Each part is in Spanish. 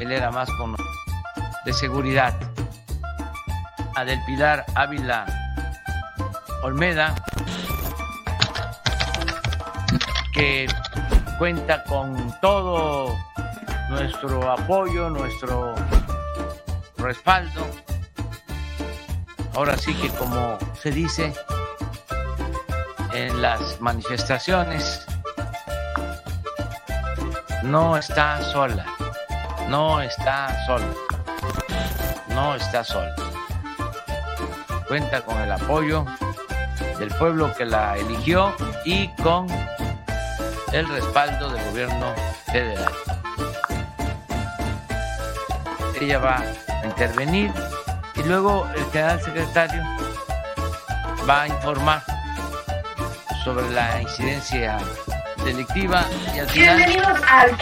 él era más con de seguridad. A del Pilar Ávila Olmeda, que cuenta con todo nuestro apoyo, nuestro respaldo. Ahora sí que como se dice en las manifestaciones, no está sola, no está sola, no está sola. Cuenta con el apoyo del pueblo que la eligió y con el respaldo del gobierno federal. Ella va a intervenir y luego el general secretario va a informar sobre la incidencia delictiva y al final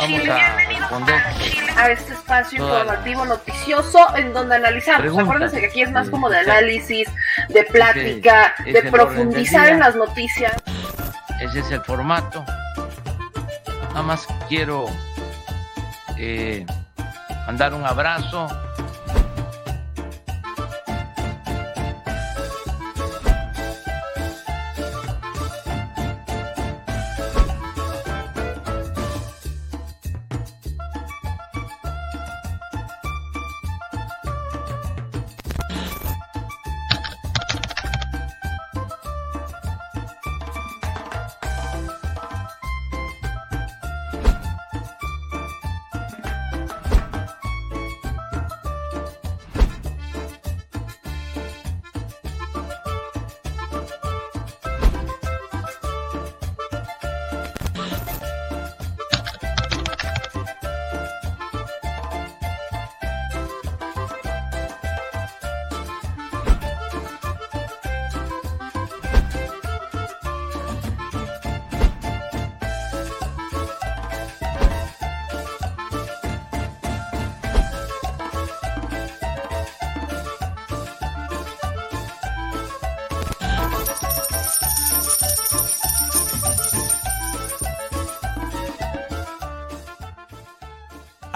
vamos a responder a este espacio informativo noticioso en donde analizamos. Acuérdense que aquí es más como de análisis, de plática, es de el profundizar en las noticias. ese es el formato. Nada más quiero eh, mandar un abrazo.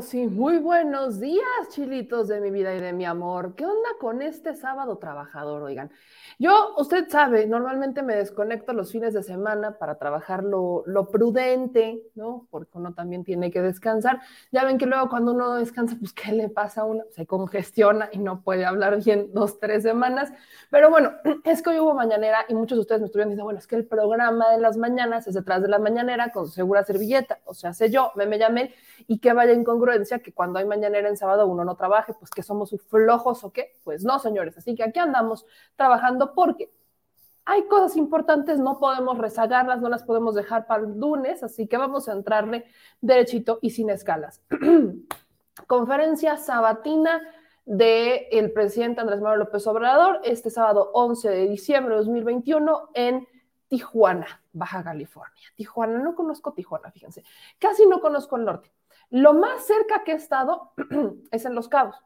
Pero bueno, sí, muy buenos días, chilitos de mi vida y de mi amor. ¿Qué onda con este sábado trabajador? Oigan, yo, usted sabe, normalmente me desconecto los fines de semana para trabajar lo, lo, prudente, ¿no? Porque uno también tiene que descansar. Ya ven que luego cuando uno descansa, pues, ¿qué le pasa a uno? Se congestiona y no puede hablar bien dos, tres semanas. Pero bueno, es que hoy hubo mañanera y muchos de ustedes me estuvieron diciendo, bueno, es que el programa de las mañanas es detrás de la mañanera con segura servilleta. O sea, sé yo, me, me llamé y que vaya que cuando hay mañanera en sábado uno no trabaje, pues que somos flojos o qué. Pues no, señores. Así que aquí andamos trabajando porque hay cosas importantes, no podemos rezagarlas, no las podemos dejar para el lunes, así que vamos a entrarle derechito y sin escalas. Conferencia sabatina del presidente Andrés Manuel López Obrador este sábado 11 de diciembre de 2021 en Tijuana, Baja California. Tijuana, no conozco Tijuana, fíjense, casi no conozco el norte. Lo más cerca que he estado es en Los Cabos.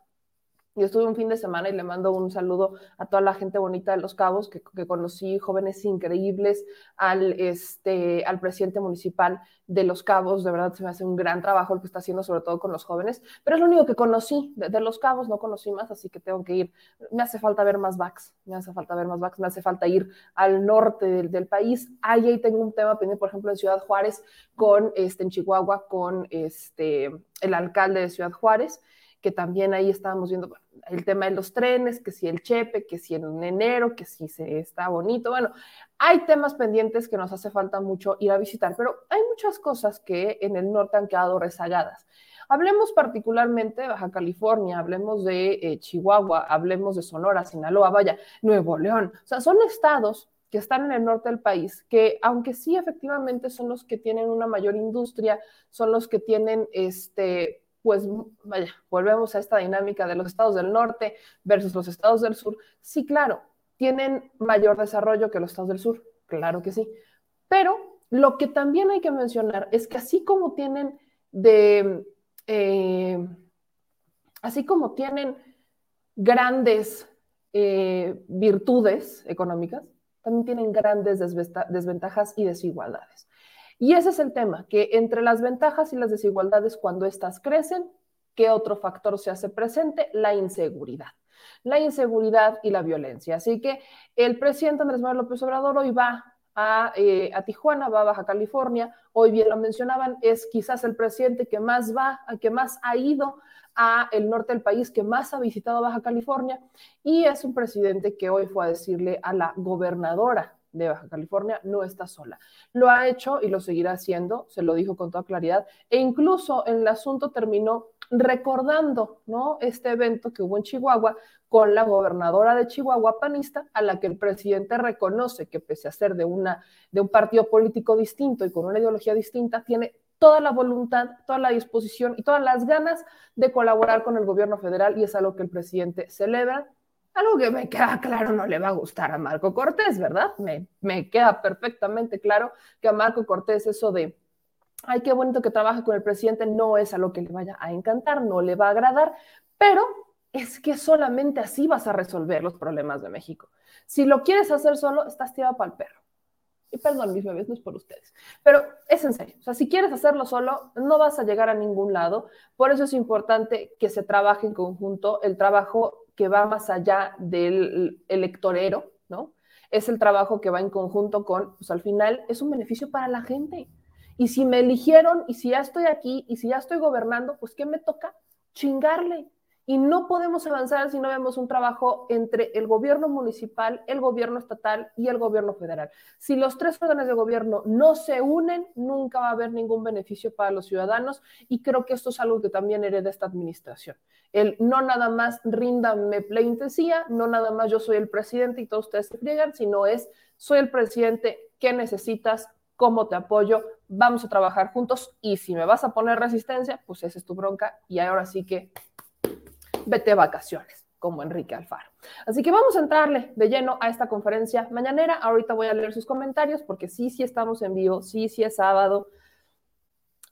Yo estuve un fin de semana y le mando un saludo a toda la gente bonita de Los Cabos, que, que, conocí jóvenes increíbles, al, este, al presidente municipal de Los Cabos, de verdad se me hace un gran trabajo el que está haciendo, sobre todo con los jóvenes, pero es lo único que conocí de, de Los Cabos, no conocí más, así que tengo que ir. Me hace falta ver más backs, me hace falta ver más backs, me hace falta ir al norte del, del país. Ahí, ahí tengo un tema pendiente, por ejemplo, en Ciudad Juárez, con, este, en Chihuahua, con este, el alcalde de Ciudad Juárez, que también ahí estábamos viendo el tema de los trenes, que si el chepe, que si en enero, que si se está bonito. Bueno, hay temas pendientes que nos hace falta mucho ir a visitar, pero hay muchas cosas que en el norte han quedado rezagadas. Hablemos particularmente de Baja California, hablemos de eh, Chihuahua, hablemos de Sonora, Sinaloa, vaya, Nuevo León. O sea, son estados que están en el norte del país, que aunque sí efectivamente son los que tienen una mayor industria, son los que tienen este pues vaya, volvemos a esta dinámica de los estados del norte versus los estados del sur. Sí, claro, tienen mayor desarrollo que los estados del sur, claro que sí. Pero lo que también hay que mencionar es que así como tienen de, eh, así como tienen grandes eh, virtudes económicas, también tienen grandes desventajas y desigualdades. Y ese es el tema, que entre las ventajas y las desigualdades, cuando éstas crecen, ¿qué otro factor se hace presente? La inseguridad. La inseguridad y la violencia. Así que el presidente Andrés Manuel López Obrador hoy va a, eh, Tijuana, va a Baja California, hoy bien lo mencionaban, es quizás el presidente que más va, que más ha ido a el norte del país, que más ha visitado Baja California, y es un presidente que hoy fue a decirle a la gobernadora de Baja California no está sola. Lo ha hecho y lo seguirá haciendo, se lo dijo con toda claridad, e incluso en el asunto terminó recordando ¿no? este evento que hubo en Chihuahua con la gobernadora de Chihuahua panista, a la que el presidente reconoce que pese a ser de, una, de un partido político distinto y con una ideología distinta, tiene toda la voluntad, toda la disposición y todas las ganas de colaborar con el gobierno federal y es algo que el presidente celebra algo que me queda claro no le va a gustar a Marco Cortés, ¿verdad? Me, me queda perfectamente claro que a Marco Cortés eso de, ay, qué bonito que trabaje con el presidente, no es algo que le vaya a encantar, no le va a agradar, pero es que solamente así vas a resolver los problemas de México. Si lo quieres hacer solo, estás tirado para el perro. Y perdón, mis bebés, no es por ustedes. Pero es en serio. O sea, si quieres hacerlo solo, no vas a llegar a ningún lado. Por eso es importante que se trabaje en conjunto. El trabajo que va más allá del electorero, ¿no? Es el trabajo que va en conjunto con, pues al final es un beneficio para la gente. Y si me eligieron y si ya estoy aquí y si ya estoy gobernando, pues ¿qué me toca? Chingarle. Y no podemos avanzar si no vemos un trabajo entre el gobierno municipal, el gobierno estatal y el gobierno federal. Si los tres órdenes de gobierno no se unen, nunca va a haber ningún beneficio para los ciudadanos y creo que esto es algo que también hereda esta administración. El no nada más ríndame pleitesía, no nada más yo soy el presidente y todos ustedes se friegan, sino es soy el presidente, ¿qué necesitas? ¿Cómo te apoyo? Vamos a trabajar juntos y si me vas a poner resistencia, pues esa es tu bronca y ahora sí que vete vacaciones, como Enrique Alfaro. Así que vamos a entrarle de lleno a esta conferencia mañanera. Ahorita voy a leer sus comentarios porque sí, sí estamos en vivo, sí, sí es sábado.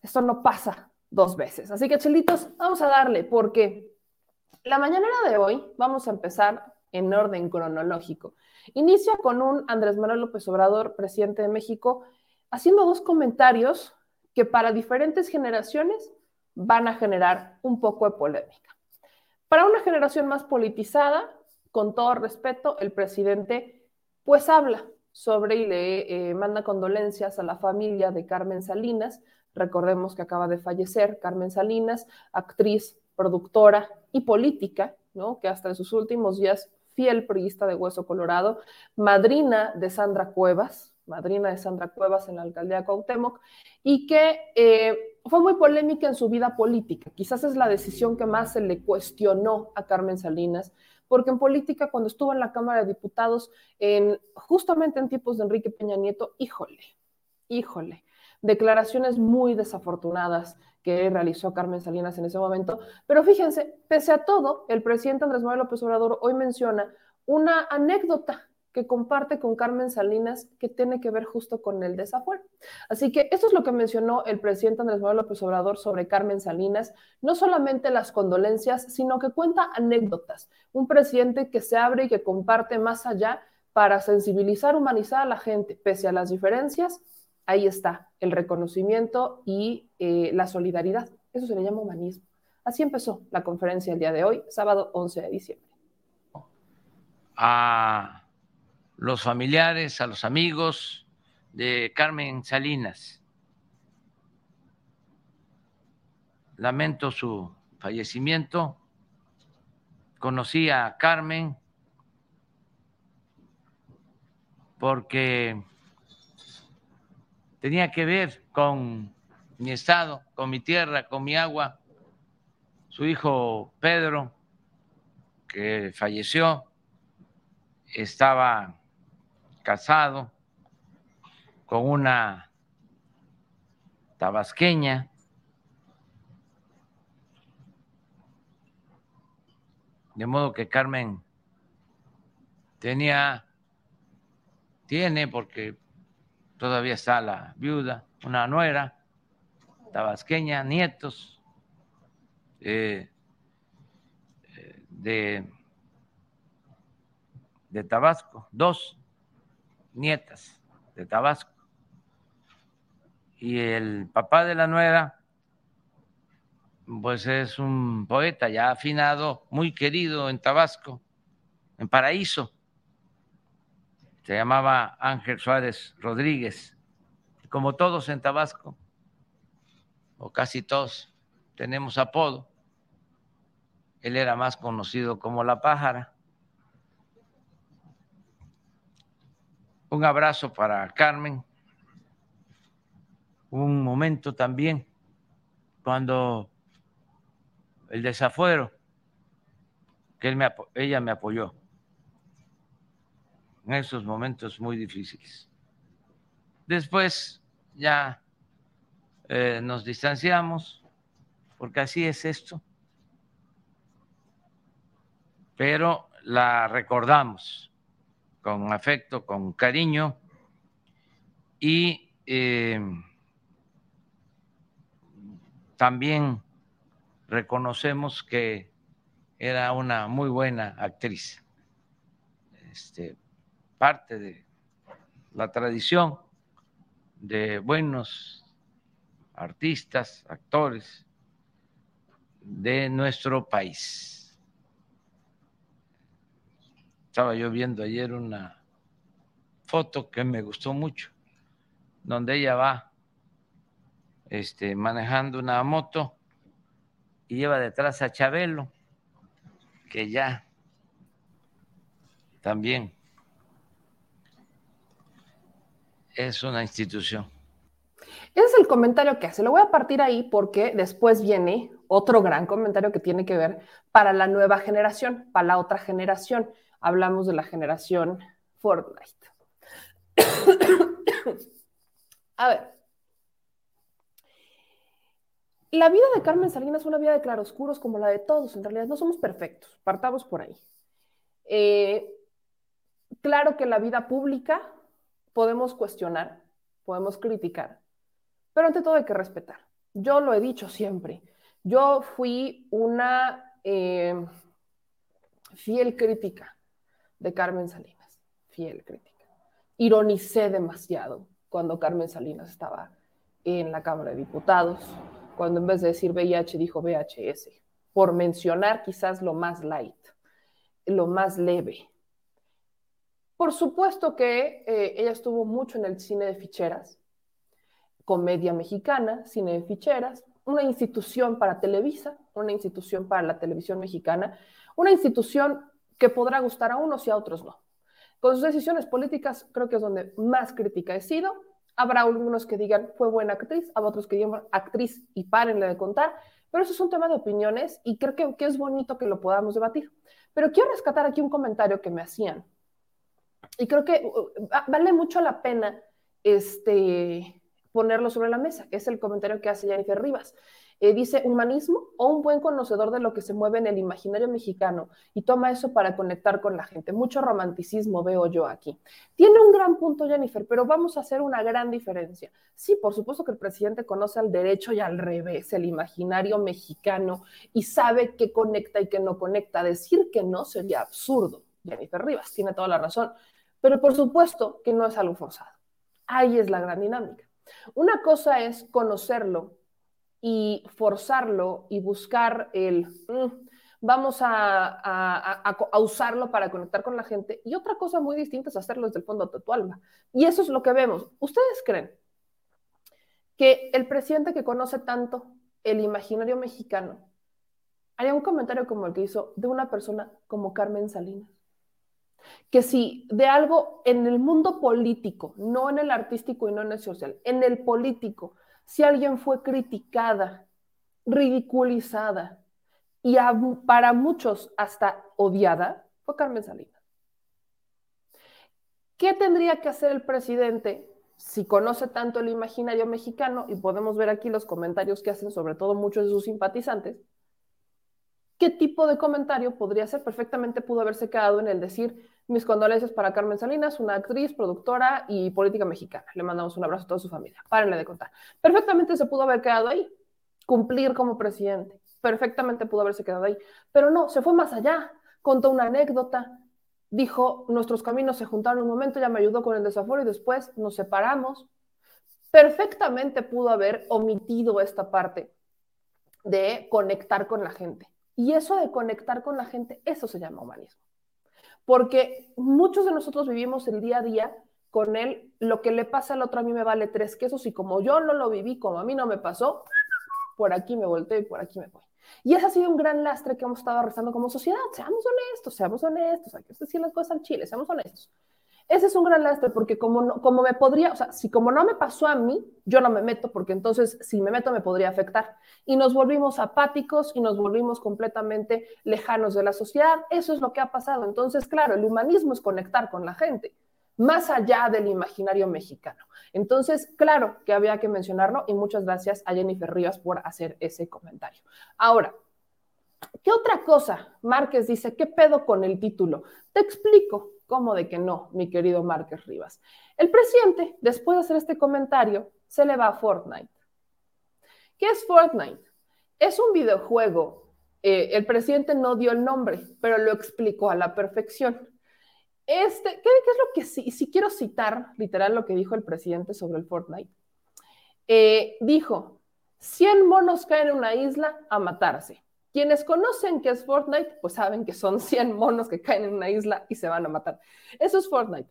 Esto no pasa dos veces. Así que, chelitos, vamos a darle porque la mañanera de hoy vamos a empezar en orden cronológico. Inicio con un Andrés Manuel López Obrador, presidente de México, haciendo dos comentarios que para diferentes generaciones van a generar un poco de polémica. Para una generación más politizada, con todo respeto, el presidente pues habla sobre y le eh, manda condolencias a la familia de Carmen Salinas. Recordemos que acaba de fallecer Carmen Salinas, actriz, productora y política, ¿no? que hasta en sus últimos días fiel priista de Hueso Colorado, madrina de Sandra Cuevas, madrina de Sandra Cuevas en la alcaldía de Cuauhtémoc, y que eh, fue muy polémica en su vida política. Quizás es la decisión que más se le cuestionó a Carmen Salinas, porque en política, cuando estuvo en la Cámara de Diputados, en, justamente en tiempos de Enrique Peña Nieto, híjole, híjole, declaraciones muy desafortunadas que realizó Carmen Salinas en ese momento. Pero fíjense, pese a todo, el presidente Andrés Manuel López Obrador hoy menciona una anécdota que comparte con Carmen Salinas que tiene que ver justo con el desafuero. Así que esto es lo que mencionó el presidente Andrés Manuel López Obrador sobre Carmen Salinas, no solamente las condolencias, sino que cuenta anécdotas. Un presidente que se abre y que comparte más allá para sensibilizar, humanizar a la gente, pese a las diferencias, ahí está el reconocimiento y eh, la solidaridad. Eso se le llama humanismo. Así empezó la conferencia el día de hoy, sábado 11 de diciembre. A los familiares, a los amigos de Carmen Salinas. Lamento su fallecimiento. Conocí a Carmen porque tenía que ver con mi estado, con mi tierra, con mi agua. Su hijo Pedro, que falleció, estaba casado con una tabasqueña. De modo que Carmen tenía, tiene, porque todavía está la viuda, una nuera tabasqueña, nietos eh, eh, de, de Tabasco, dos nietas de Tabasco. Y el papá de la nuera, pues es un poeta ya afinado, muy querido en Tabasco, en Paraíso se llamaba Ángel Suárez Rodríguez. Como todos en Tabasco, o casi todos, tenemos apodo. Él era más conocido como La Pájara. Un abrazo para Carmen. Un momento también cuando el desafuero, que él me, ella me apoyó en esos momentos muy difíciles. Después ya eh, nos distanciamos, porque así es esto, pero la recordamos con afecto, con cariño y eh, también reconocemos que era una muy buena actriz. Este, parte de la tradición de buenos artistas, actores de nuestro país. Estaba yo viendo ayer una foto que me gustó mucho, donde ella va este, manejando una moto y lleva detrás a Chabelo, que ya también es una institución. Ese es el comentario que hace. Lo voy a partir ahí porque después viene otro gran comentario que tiene que ver para la nueva generación, para la otra generación. Hablamos de la generación Fortnite. a ver. La vida de Carmen Salinas es una vida de claroscuros como la de todos. En realidad no somos perfectos. Partamos por ahí. Eh, claro que la vida pública podemos cuestionar, podemos criticar, pero ante todo hay que respetar. Yo lo he dicho siempre. Yo fui una eh, fiel crítica de Carmen Salinas, fiel crítica. Ironicé demasiado cuando Carmen Salinas estaba en la Cámara de Diputados. cuando en vez de decir VIH dijo VHS, por mencionar quizás lo más light, lo más leve. Por supuesto que eh, ella estuvo mucho en el cine de ficheras, comedia mexicana, cine de ficheras, una institución para Televisa, una institución para la televisión mexicana, una institución que podrá gustar a unos y a otros no. Con sus decisiones políticas creo que es donde más crítica he sido. Habrá algunos que digan fue buena actriz, habrá otros que digan actriz y párenle de contar, pero eso es un tema de opiniones y creo que, que es bonito que lo podamos debatir. Pero quiero rescatar aquí un comentario que me hacían y creo que uh, vale mucho la pena este, ponerlo sobre la mesa, es el comentario que hace Jennifer Rivas. Eh, dice humanismo o un buen conocedor de lo que se mueve en el imaginario mexicano y toma eso para conectar con la gente. Mucho romanticismo veo yo aquí. Tiene un gran punto Jennifer, pero vamos a hacer una gran diferencia. Sí, por supuesto que el presidente conoce al derecho y al revés, el imaginario mexicano y sabe qué conecta y qué no conecta. Decir que no sería absurdo. Jennifer Rivas tiene toda la razón, pero por supuesto que no es algo forzado. Ahí es la gran dinámica. Una cosa es conocerlo y forzarlo y buscar el, mm, vamos a, usarlo para conectar con la gente. Y otra cosa muy distinta es hacerlo desde el fondo de tu alma. Y eso es lo que vemos. ¿Ustedes creen que el presidente que conoce tanto el imaginario mexicano haría un comentario como el que hizo de una persona como Carmen Salinas? que si de algo en el mundo político, no en el artístico y no en el social, en el político, si alguien fue criticada, ridiculizada y para muchos hasta odiada, fue Carmen Salinas. ¿Qué tendría que hacer el presidente si conoce tanto el imaginario mexicano? Y podemos ver aquí los comentarios que hacen sobre todo muchos de sus simpatizantes ¿Qué tipo de comentario podría ser? Perfectamente pudo haberse quedado en el decir mis condolencias para Carmen Salinas, una actriz, productora y política mexicana. Le mandamos un abrazo a toda su familia. Párenle de contar. Perfectamente se pudo haber quedado ahí, cumplir como presidente. Perfectamente pudo haberse quedado ahí. Pero no, se fue más allá. Contó una anécdota. Dijo, nuestros caminos se juntaron un momento, ya me ayudó con el desaforo y después nos separamos. Perfectamente pudo haber omitido esta parte de conectar con la gente y eso de conectar con la gente, eso se llama humanismo. Porque muchos de nosotros vivimos el día a día con él, lo que le pasa al otro a mí me vale tres quesos y como yo no lo viví, como a mí no me pasó, por aquí me volteo y por aquí me voy. Y ese ha sido un gran lastre que hemos estado arrastrando como sociedad. Seamos honestos, seamos honestos, hay que decir las cosas al chile, seamos honestos. Ese es un gran lastre porque como, como me podría, o sea, si como no me pasó a mí, yo no me meto porque entonces si me meto me podría afectar. Y nos volvimos apáticos y nos volvimos completamente lejanos de la sociedad. Eso es lo que ha pasado. Entonces, claro, el humanismo es conectar con la gente, más allá del imaginario mexicano. Entonces, claro que había que mencionarlo y muchas gracias a Jennifer Rivas por hacer ese comentario. Ahora, ¿qué otra cosa? Márquez dice, ¿qué pedo con el título? Te explico. ¿Cómo de que no, mi querido Márquez Rivas? El presidente, después de hacer este comentario, se le va a Fortnite. ¿Qué es Fortnite? Es un videojuego. Eh, el presidente no dio el nombre, pero lo explicó a la perfección. Este, ¿qué, es lo que sí? Si quiero citar literal lo que dijo el presidente sobre el Fortnite. Eh, dijo, 100 monos caen en una isla a matarse. Quienes conocen qué es Fortnite, pues saben que son 100 monos que caen en una isla y se van a matar. Eso es Fortnite.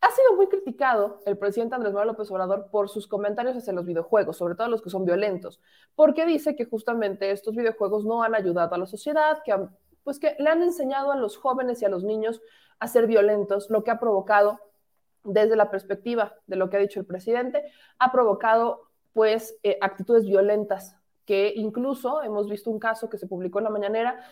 Ha sido muy criticado el presidente Andrés Manuel López Obrador por sus comentarios hacia los videojuegos, sobre todo los que son violentos, porque dice que justamente estos videojuegos no han ayudado a la sociedad, que, pues que le han enseñado a los jóvenes y a los niños a ser violentos, lo que ha provocado, desde la perspectiva de lo que ha dicho el presidente, ha provocado pues eh, actitudes violentas que incluso hemos visto un caso que se publicó en la mañanera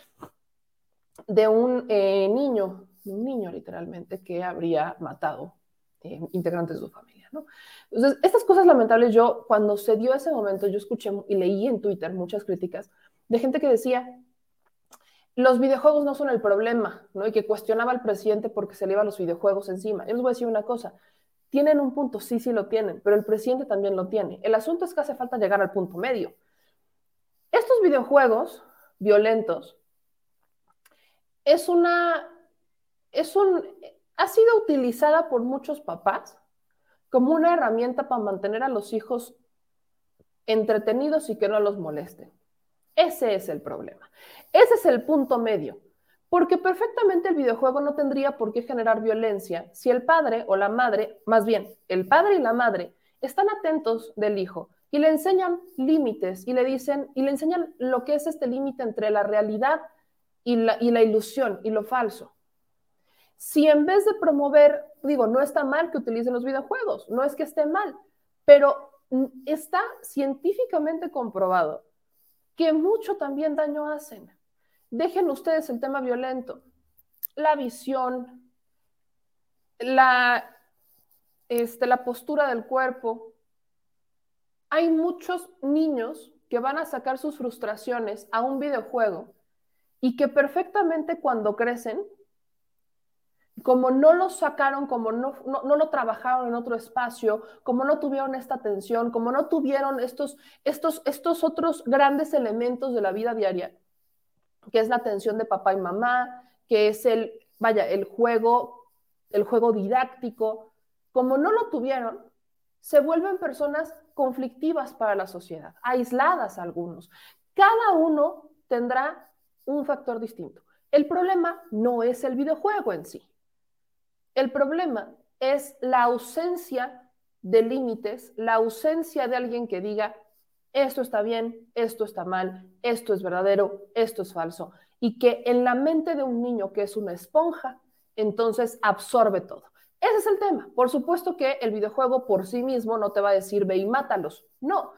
de un eh, niño, un niño literalmente, que habría matado eh, integrantes de su familia. ¿no? Entonces, estas cosas lamentables, yo cuando se dio ese momento, yo escuché y leí en Twitter muchas críticas de gente que decía, los videojuegos no son el problema, ¿no? Y que cuestionaba al presidente porque se le iban los videojuegos encima. Yo les voy a decir una cosa, tienen un punto, sí, sí lo tienen, pero el presidente también lo tiene. El asunto es que hace falta llegar al punto medio. Videojuegos violentos es una, es un, ha sido utilizada por muchos papás como una herramienta para mantener a los hijos entretenidos y que no los molesten. Ese es el problema. Ese es el punto medio. Porque perfectamente el videojuego no tendría por qué generar violencia si el padre o la madre, más bien, el padre y la madre están atentos del hijo y le enseñan límites y le dicen y le enseñan lo que es este límite entre la realidad y la, y la ilusión y lo falso. Si en vez de promover, digo, no está mal que utilicen los videojuegos, no es que esté mal, pero está científicamente comprobado que mucho también daño hacen. Dejen ustedes el tema violento, la visión, la, este, la postura del cuerpo. Hay muchos niños que van a sacar sus frustraciones a un videojuego y que perfectamente cuando crecen como no lo sacaron, como no, no, lo trabajaron en otro espacio, como no tuvieron esta atención, como no tuvieron estos, estos, estos otros grandes elementos de la vida diaria, que es la atención de papá y mamá, que es el, vaya, el juego, el juego didáctico, como no lo tuvieron, se vuelven personas conflictivas para la sociedad, aisladas algunos. Cada uno tendrá un factor distinto. El problema no es el videojuego en sí. El problema es la ausencia de límites, la ausencia de alguien que diga, esto está bien, esto está mal, esto es verdadero, esto es falso, y que en la mente de un niño que es una esponja, entonces absorbe todo. Ese es el tema. Por supuesto que el videojuego por sí mismo no te va a decir ve y mátalos. No,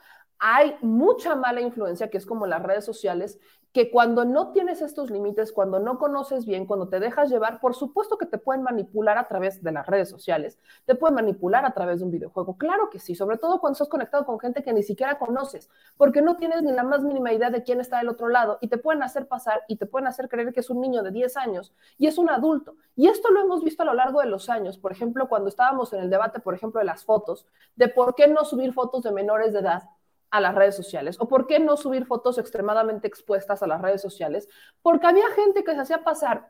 hay mucha mala influencia, que es como las redes sociales, que cuando no tienes estos límites, cuando no conoces bien, cuando te dejas llevar, por supuesto que te pueden manipular a través de las redes sociales, te pueden manipular a través de un videojuego, claro que sí, sobre todo cuando estás conectado con gente que ni siquiera conoces, porque no tienes ni la más mínima idea de quién está del otro lado y te pueden hacer pasar y te pueden hacer creer que es un niño de 10 años y es un adulto. Y esto lo hemos visto a lo largo de los años, por ejemplo, cuando estábamos en el debate, por ejemplo, de las fotos, de por qué no subir fotos de menores de edad a las redes sociales? ¿O por qué no subir fotos extremadamente expuestas a las redes sociales? Porque había gente que se hacía pasar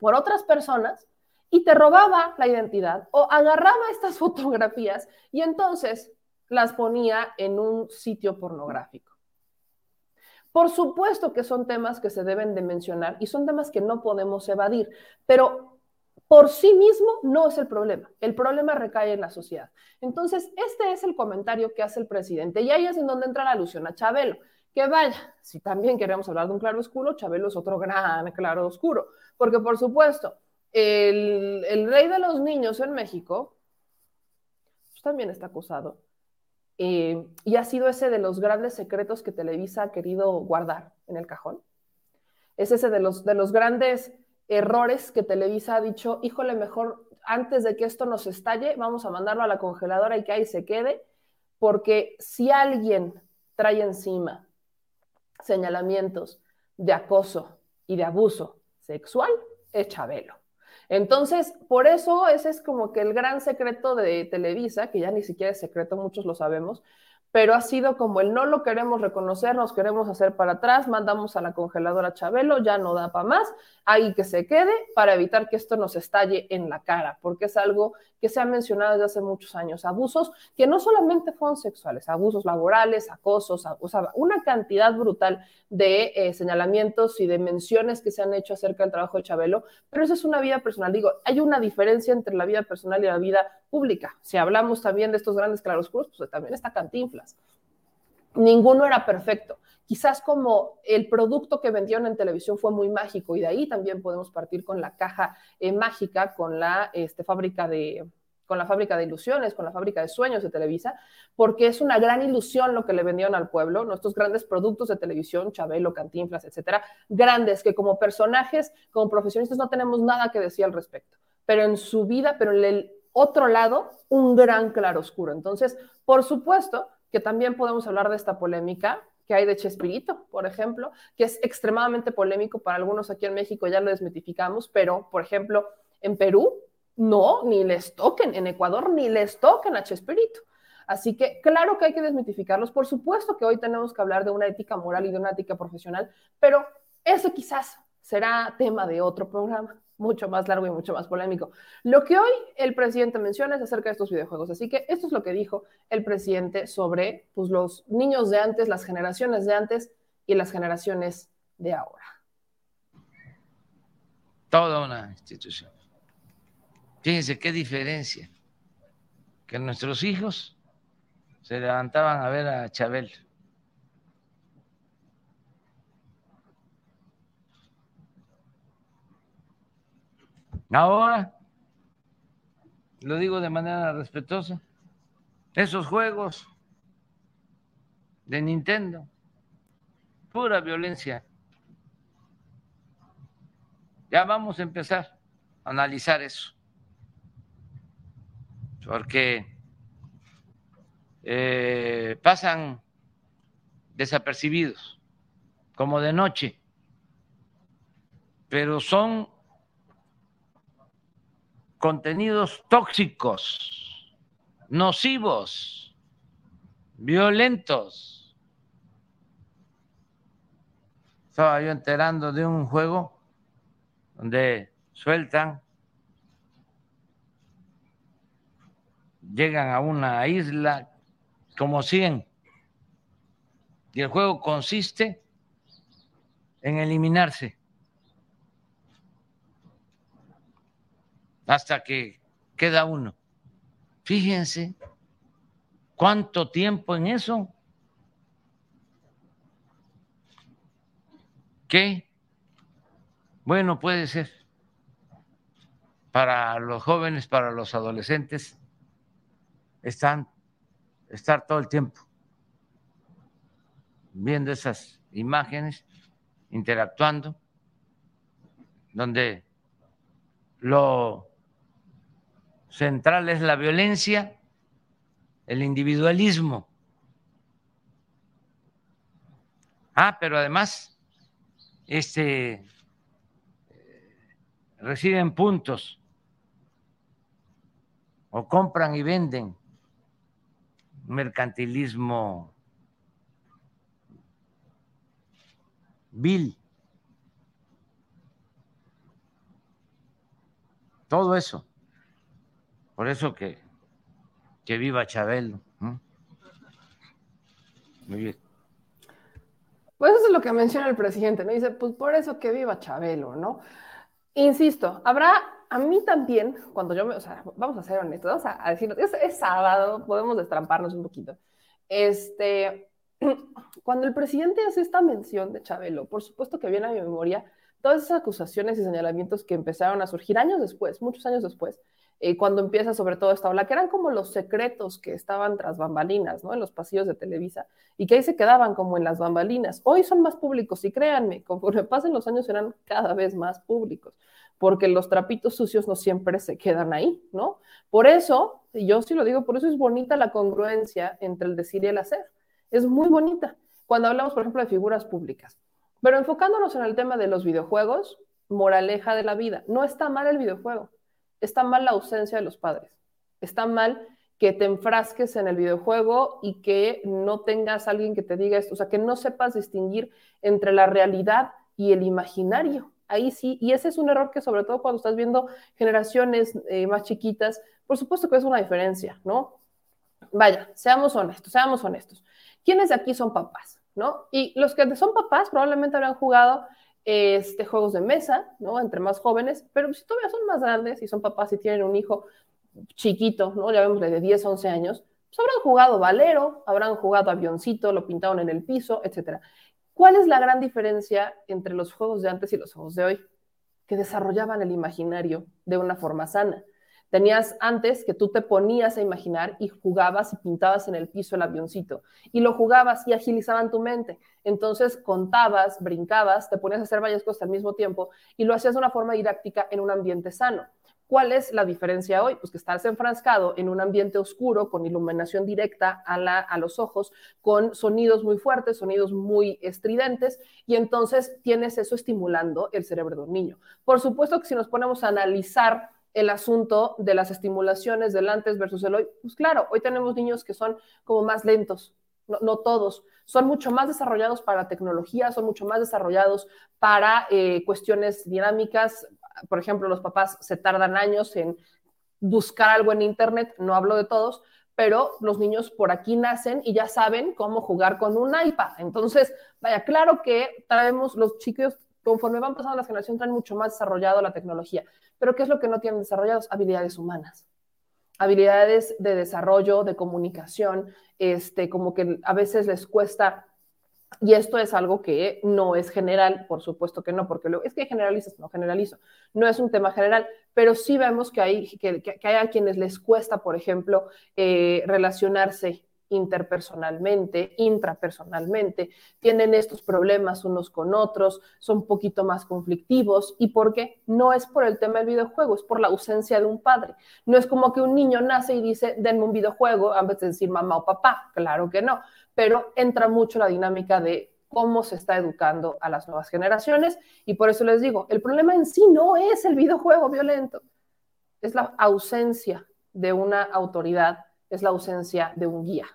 por otras personas y te robaba la identidad o agarraba estas fotografías y entonces las ponía en un sitio pornográfico. Por supuesto que son temas que se deben de mencionar y son temas que no podemos evadir, pero por sí mismo no es el problema. El problema recae en la sociedad. Entonces, este es el comentario que hace el presidente. Y ahí es en donde entra la alusión a Chabelo. Que vaya, si también queremos hablar de un claro oscuro, Chabelo es otro gran claro oscuro. Porque, por supuesto, el, rey de los niños en México pues, también está acusado. Eh, y ha sido ese de los grandes secretos que Televisa ha querido guardar en el cajón. Es ese de los, de los grandes errores que Televisa ha dicho, híjole, mejor antes de que esto nos estalle, vamos a mandarlo a la congeladora y que ahí se quede, porque si alguien trae encima señalamientos de acoso y de abuso sexual, es Chabelo. Entonces, por eso ese es como que el gran secreto de Televisa, que ya ni siquiera es secreto, muchos lo sabemos, pero ha sido como el no lo queremos reconocer, nos queremos hacer para atrás, mandamos a la congeladora Chabelo, ya no da para más, ahí que se quede para evitar que esto nos estalle en la cara, porque es algo que se ha mencionado desde hace muchos años, abusos que no solamente fueron sexuales, abusos laborales, acosos, o sea, una cantidad brutal de eh, señalamientos y de menciones que se han hecho acerca del trabajo de Chabelo, pero eso es una vida personal, digo, hay una diferencia entre la vida personal y la vida pública. Si hablamos también de estos grandes claroscuros, pues también está Cantinflas. Ninguno era perfecto. Quizás como el producto que vendieron en televisión fue muy mágico y de ahí también podemos partir con la caja eh, mágica, con la este, fábrica de, con la fábrica de ilusiones, con la fábrica de sueños de Televisa, porque es una gran ilusión lo que le vendieron al pueblo, nuestros grandes productos de televisión, Chabelo, Cantinflas, etcétera, grandes que como personajes, como profesionistas no tenemos nada que decir al respecto, pero en su vida, pero en el otro lado, un gran claroscuro. Entonces, por supuesto que también podemos hablar de esta polémica que hay de Chespirito, por ejemplo, que es extremadamente polémico para algunos aquí en México, ya lo desmitificamos, pero, por ejemplo, en Perú, no, ni les toquen, en Ecuador ni les toquen a Chespirito. Así que claro que hay que desmitificarlos. Por supuesto que hoy tenemos que hablar de una ética moral y de una ética profesional, pero eso quizás será tema de otro programa. Mucho más largo y mucho más polémico. Lo que hoy el presidente menciona es acerca de estos videojuegos. Así que esto es lo que dijo el presidente sobre pues, los niños de antes, las generaciones de antes y las generaciones de ahora. Toda una institución. Fíjense qué diferencia. Que nuestros hijos se levantaban a ver a Chabel. Ahora, lo digo de manera respetuosa, esos juegos de Nintendo, pura violencia. Ya vamos a empezar a analizar eso, porque eh, pasan desapercibidos, como de noche, pero son contenidos tóxicos, nocivos, violentos. Estaba yo enterando de un juego donde sueltan, llegan a una isla como 100 y el juego consiste en eliminarse hasta que queda uno. Fíjense cuánto tiempo en eso. ¿Qué? Bueno, puede ser para los jóvenes, para los adolescentes, están estar todo el tiempo viendo esas imágenes, interactuando, donde lo central es la violencia, el individualismo. Ah, pero además, este, reciben puntos o compran y venden mercantilismo vil. Todo eso. Por eso que, que viva Chabelo. Muy bien. Pues eso es lo que menciona el presidente, ¿no? Dice, pues por eso que viva Chabelo, ¿no? Insisto, habrá, a mí también, cuando yo me, o sea, vamos a ser honestos, vamos a, decir, es, sábado, podemos destramparnos un poquito. Este, cuando el presidente hace esta mención de Chabelo, por supuesto que viene a mi memoria todas esas acusaciones y señalamientos que empezaron a surgir años después, muchos años después, eh, cuando empieza sobre todo esta ola, que eran como los secretos que estaban tras bambalinas, ¿no? En los pasillos de Televisa, y que ahí se quedaban como en las bambalinas. Hoy son más públicos y créanme, conforme pasen los años serán cada vez más públicos, porque los trapitos sucios no siempre se quedan ahí, ¿no? Por eso, y yo sí lo digo, por eso es bonita la congruencia entre el decir y el hacer. Es muy bonita cuando hablamos, por ejemplo, de figuras públicas. Pero enfocándonos en el tema de los videojuegos, moraleja de la vida, no está mal el videojuego está mal la ausencia de los padres. Está mal que te enfrasques en el videojuego y que no tengas alguien que te diga esto, o sea, que no sepas distinguir entre la realidad y el imaginario. Ahí sí, y ese es un error que sobre todo cuando estás viendo generaciones eh, más chiquitas, por supuesto que es una diferencia, ¿no? Vaya, seamos honestos, seamos honestos. ¿Quiénes de aquí son papás, no? Y los que son papás probablemente habrán jugado este, juegos de mesa, ¿no? Entre más jóvenes, pero si todavía son más grandes y son papás y tienen un hijo chiquito, ¿no? Ya vemos de 10, 11 años, pues habrán jugado valero, habrán jugado avioncito, lo pintaron en el piso, etc. ¿Cuál es la gran diferencia entre los juegos de antes y los juegos de hoy? Que desarrollaban el imaginario de una forma sana. Tenías antes que tú te ponías a imaginar y jugabas y pintabas en el piso el avioncito y lo jugabas y agilizaban tu mente. Entonces contabas, brincabas, te ponías a hacer varias cosas al mismo tiempo y lo hacías de una forma didáctica en un ambiente sano. ¿Cuál es la diferencia hoy? Pues que estás enfrascado en un ambiente oscuro, con iluminación directa a, la, a, los ojos, con sonidos muy fuertes, sonidos muy estridentes, y entonces tienes eso estimulando el cerebro de un niño. Por supuesto que si nos ponemos a analizar el asunto de las estimulaciones del antes versus el hoy, pues claro, hoy tenemos niños que son como más lentos, no, todos, son mucho más desarrollados para tecnología, son mucho más desarrollados para eh, cuestiones dinámicas, por ejemplo, los papás se tardan años en buscar algo en Internet, no hablo de todos, pero los niños por aquí nacen y ya saben cómo jugar con un iPad. Entonces, vaya, claro que traemos los chicos, conforme van pasando las generaciones, traen mucho más desarrollado la tecnología. Pero ¿qué es lo que no tienen desarrollados? Habilidades humanas. Habilidades de desarrollo, de comunicación, este, como que a veces les cuesta y esto es algo que no es general, por supuesto que no, porque es que generalizas, no generalizo, no es un tema general, pero sí vemos que hay, que, que hay a quienes les cuesta, por ejemplo, eh, relacionarse interpersonalmente, intrapersonalmente, tienen estos problemas unos con otros, son un poquito más conflictivos. ¿Y por qué? No es por el tema del videojuego, es por la ausencia de un padre. No es como que un niño nace y dice, denme un videojuego, a vez de decir mamá o papá, claro que no pero entra mucho la dinámica de cómo se está educando a las nuevas generaciones y por eso les digo, el problema en sí no es el videojuego violento, es la ausencia de una autoridad, es la ausencia de un guía.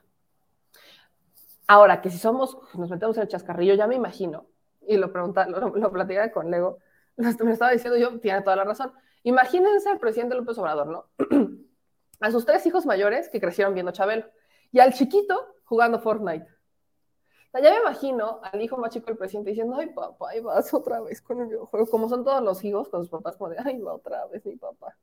Ahora, que si somos, nos metemos en el chascarrillo, ya me imagino, y lo, pregunta, lo, lo con Lego, me estaba diciendo yo, tiene toda la razón. Imagínense al presidente López Obrador, ¿no? a sus tres hijos mayores que crecieron viendo Chabelo, y al chiquito jugando Fortnite. Ya me imagino al hijo más chico del presidente diciendo, ay papá, ahí vas otra vez con el videojuego, como son todos los hijos con sus papás, como de, ay, va otra vez mi papá.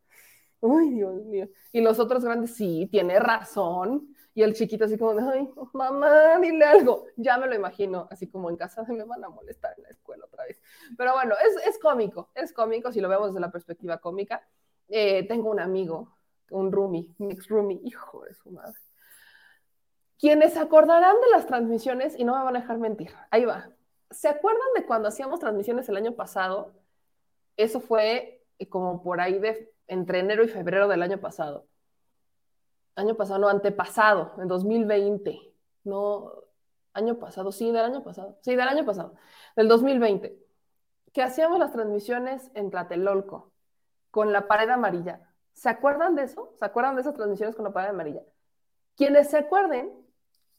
Ay, Dios mío. Y los otros grandes, sí, tiene razón. Y el chiquito así como ay, mamá, dile algo. Ya me lo imagino, así como en casa me van a molestar en la escuela otra vez. Pero bueno, es, es cómico, es cómico si lo vemos desde la perspectiva cómica. Eh, tengo un amigo, un roomie, un ex roomie, hijo de su madre quienes acordarán de las transmisiones, y no me van a dejar mentir, ahí va. ¿Se acuerdan de cuando hacíamos transmisiones el año pasado? Eso fue como por ahí de entre enero y febrero del año pasado. Año pasado, no, antepasado, en 2020. No, año pasado, sí, del año pasado. Sí, del año pasado, del 2020. Que hacíamos las transmisiones en Tlatelolco, con la pared amarilla. ¿Se acuerdan de eso? ¿Se acuerdan de esas transmisiones con la pared amarilla? Quienes se acuerden,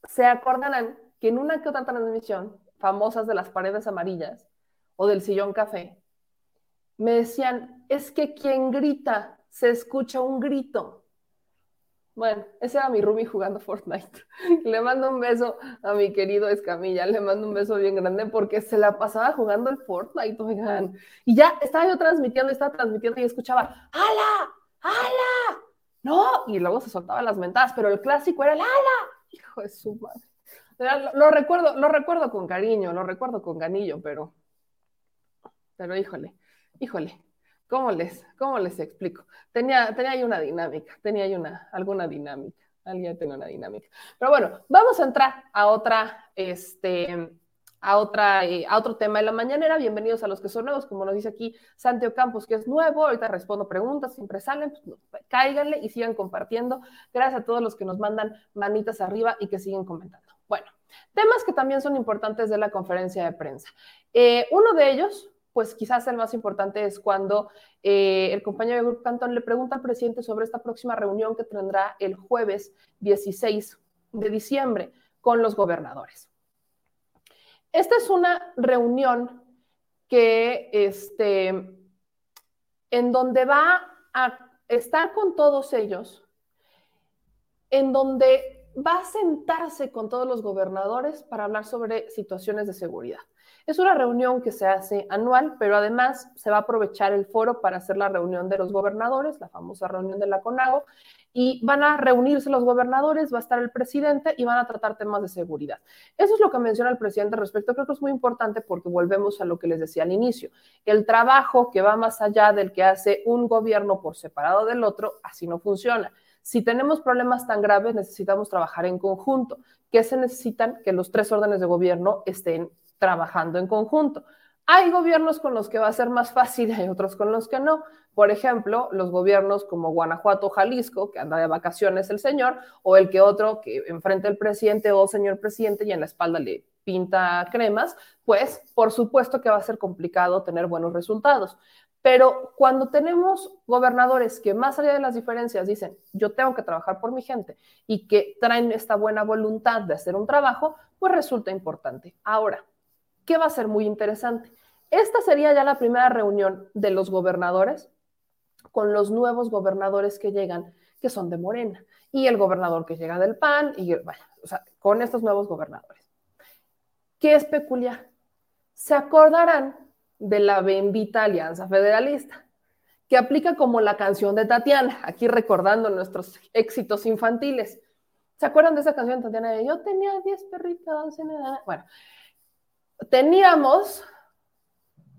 se acordarán que en una que otra transmisión, famosas de las paredes amarillas o del sillón café, me decían, es que quien grita, se escucha un grito. Bueno, ese era mi Rumi jugando Fortnite. Le mando un beso a mi querido Escamilla, le mando un beso bien grande porque se la pasaba jugando el Fortnite, oigan. Y ya estaba yo transmitiendo, estaba transmitiendo y escuchaba, ¡Hala! ¡Hala! ¡No! Y luego se soltaban las mentadas, pero el clásico era el ¡Hala! Hijo de su madre. Lo, recuerdo, lo recuerdo con cariño, lo recuerdo con ganillo, pero, pero híjole, híjole, ¿cómo les, cómo les explico? Tenía, tenía ahí una dinámica, tenía ahí una, alguna dinámica, alguien tenía una dinámica. Pero bueno, vamos a entrar a otra, este, a, otra, eh, a otro tema de la mañanera. Bienvenidos a los que son nuevos, como nos dice aquí Santiago Campos, que es nuevo. Ahorita respondo preguntas, siempre salen, pues, cáiganle y sigan compartiendo. Gracias a todos los que nos mandan manitas arriba y que siguen comentando. Bueno, temas que también son importantes de la conferencia de prensa. Eh, uno de ellos, pues quizás el más importante es cuando eh, el compañero de Grupo Cantón le pregunta al presidente sobre esta próxima reunión que tendrá el jueves 16 de diciembre con los gobernadores. Esta es una reunión que, este, en donde va a estar con todos ellos, en donde va a sentarse con todos los gobernadores para hablar sobre situaciones de seguridad. Es una reunión que se hace anual, pero además se va a aprovechar el foro para hacer la reunión de los gobernadores, la famosa reunión de la CONAGO, y van a reunirse los gobernadores, va a estar el presidente y van a tratar temas de seguridad. Eso es lo que menciona el presidente respecto. Creo que es muy importante porque volvemos a lo que les decía al inicio. El trabajo que va más allá del que hace un gobierno por separado del otro, así no funciona. Si tenemos problemas tan graves, necesitamos trabajar en conjunto. ¿Qué se necesitan? Que los tres órdenes de gobierno estén trabajando en conjunto. Hay gobiernos con los que va a ser más fácil, hay otros con los que no. Por ejemplo, los gobiernos como Guanajuato, Jalisco, que anda de vacaciones el señor, o el que otro que enfrente al presidente o señor presidente y en la espalda le pinta cremas, pues por supuesto que va a ser complicado tener buenos resultados. Pero cuando tenemos gobernadores que más allá de las diferencias dicen, yo tengo que trabajar por mi gente y que traen esta buena voluntad de hacer un trabajo, pues resulta importante. Ahora, ¿Qué va a ser muy interesante? esta sería ya la primera reunión de los gobernadores con los nuevos gobernadores que llegan, que son de Morena, y el gobernador que llega del PAN, y bueno, o sea, con estos nuevos gobernadores. ¿Qué es peculiar? Se acordarán de la bendita Alianza Federalista, que aplica como la canción de Tatiana, aquí recordando nuestros éxitos infantiles. ¿Se acuerdan de esa canción, Tatiana? Yo tenía 10 perritos. En Bueno, teníamos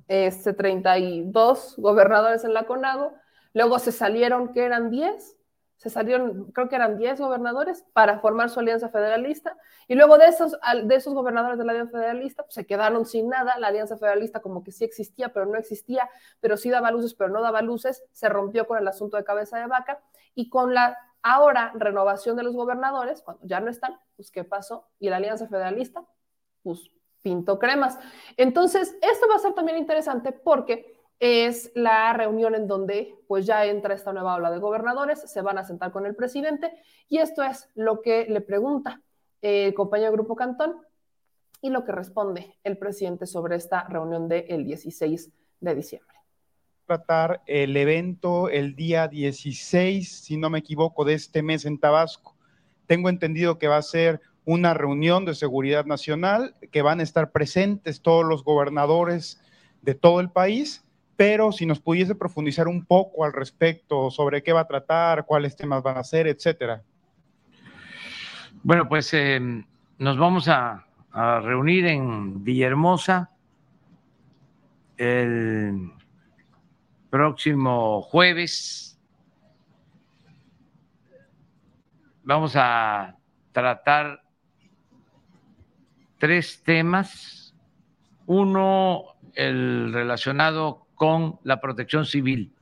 este, 32 gobernadores en la CONAGO, luego se salieron, que eran 10, se salieron, creo que eran 10 gobernadores para formar su alianza federalista, y luego de esos, de esos gobernadores de la alianza federalista pues, se quedaron sin nada, la alianza federalista como que sí existía, pero no existía, pero sí daba luces, pero no daba luces, se rompió con el asunto de cabeza de vaca, y con la Ahora, renovación de los gobernadores, cuando ya no están, pues ¿qué pasó? Y la Alianza Federalista, pues pinto cremas. Entonces, esto va a ser también interesante porque es la reunión en donde pues ya entra esta nueva ola de gobernadores, se van a sentar con el presidente y esto es lo que le pregunta el compañero Grupo Cantón y lo que responde el presidente sobre esta reunión del 16 de diciembre tratar el evento el día 16, si no me equivoco, de este mes en Tabasco. Tengo entendido que va a ser una reunión de seguridad nacional, que van a estar presentes todos los gobernadores de todo el país, pero si nos pudiese profundizar un poco al respecto sobre qué va a tratar, cuáles temas van a ser, etcétera. Bueno, pues eh, nos vamos a, a reunir en Villahermosa el próximo jueves vamos a tratar tres temas. Uno, el relacionado con la protección civil,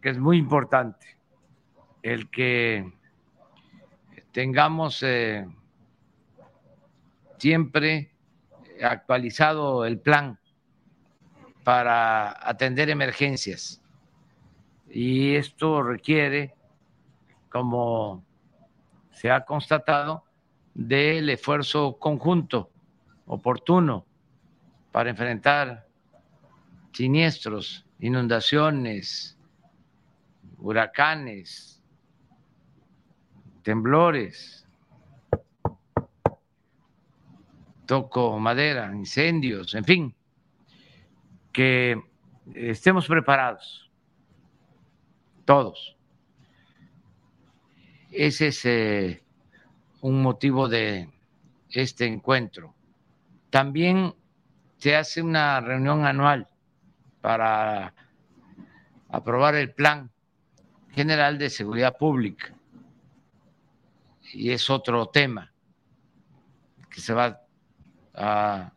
que es muy importante, el que tengamos eh, siempre actualizado el plan para atender emergencias. Y esto requiere, como se ha constatado, del esfuerzo conjunto, oportuno, para enfrentar siniestros, inundaciones, huracanes, temblores, toco madera, incendios, en fin que estemos preparados, todos. Ese es un motivo de este encuentro. También se hace una reunión anual para aprobar el Plan General de Seguridad Pública. Y es otro tema que se va a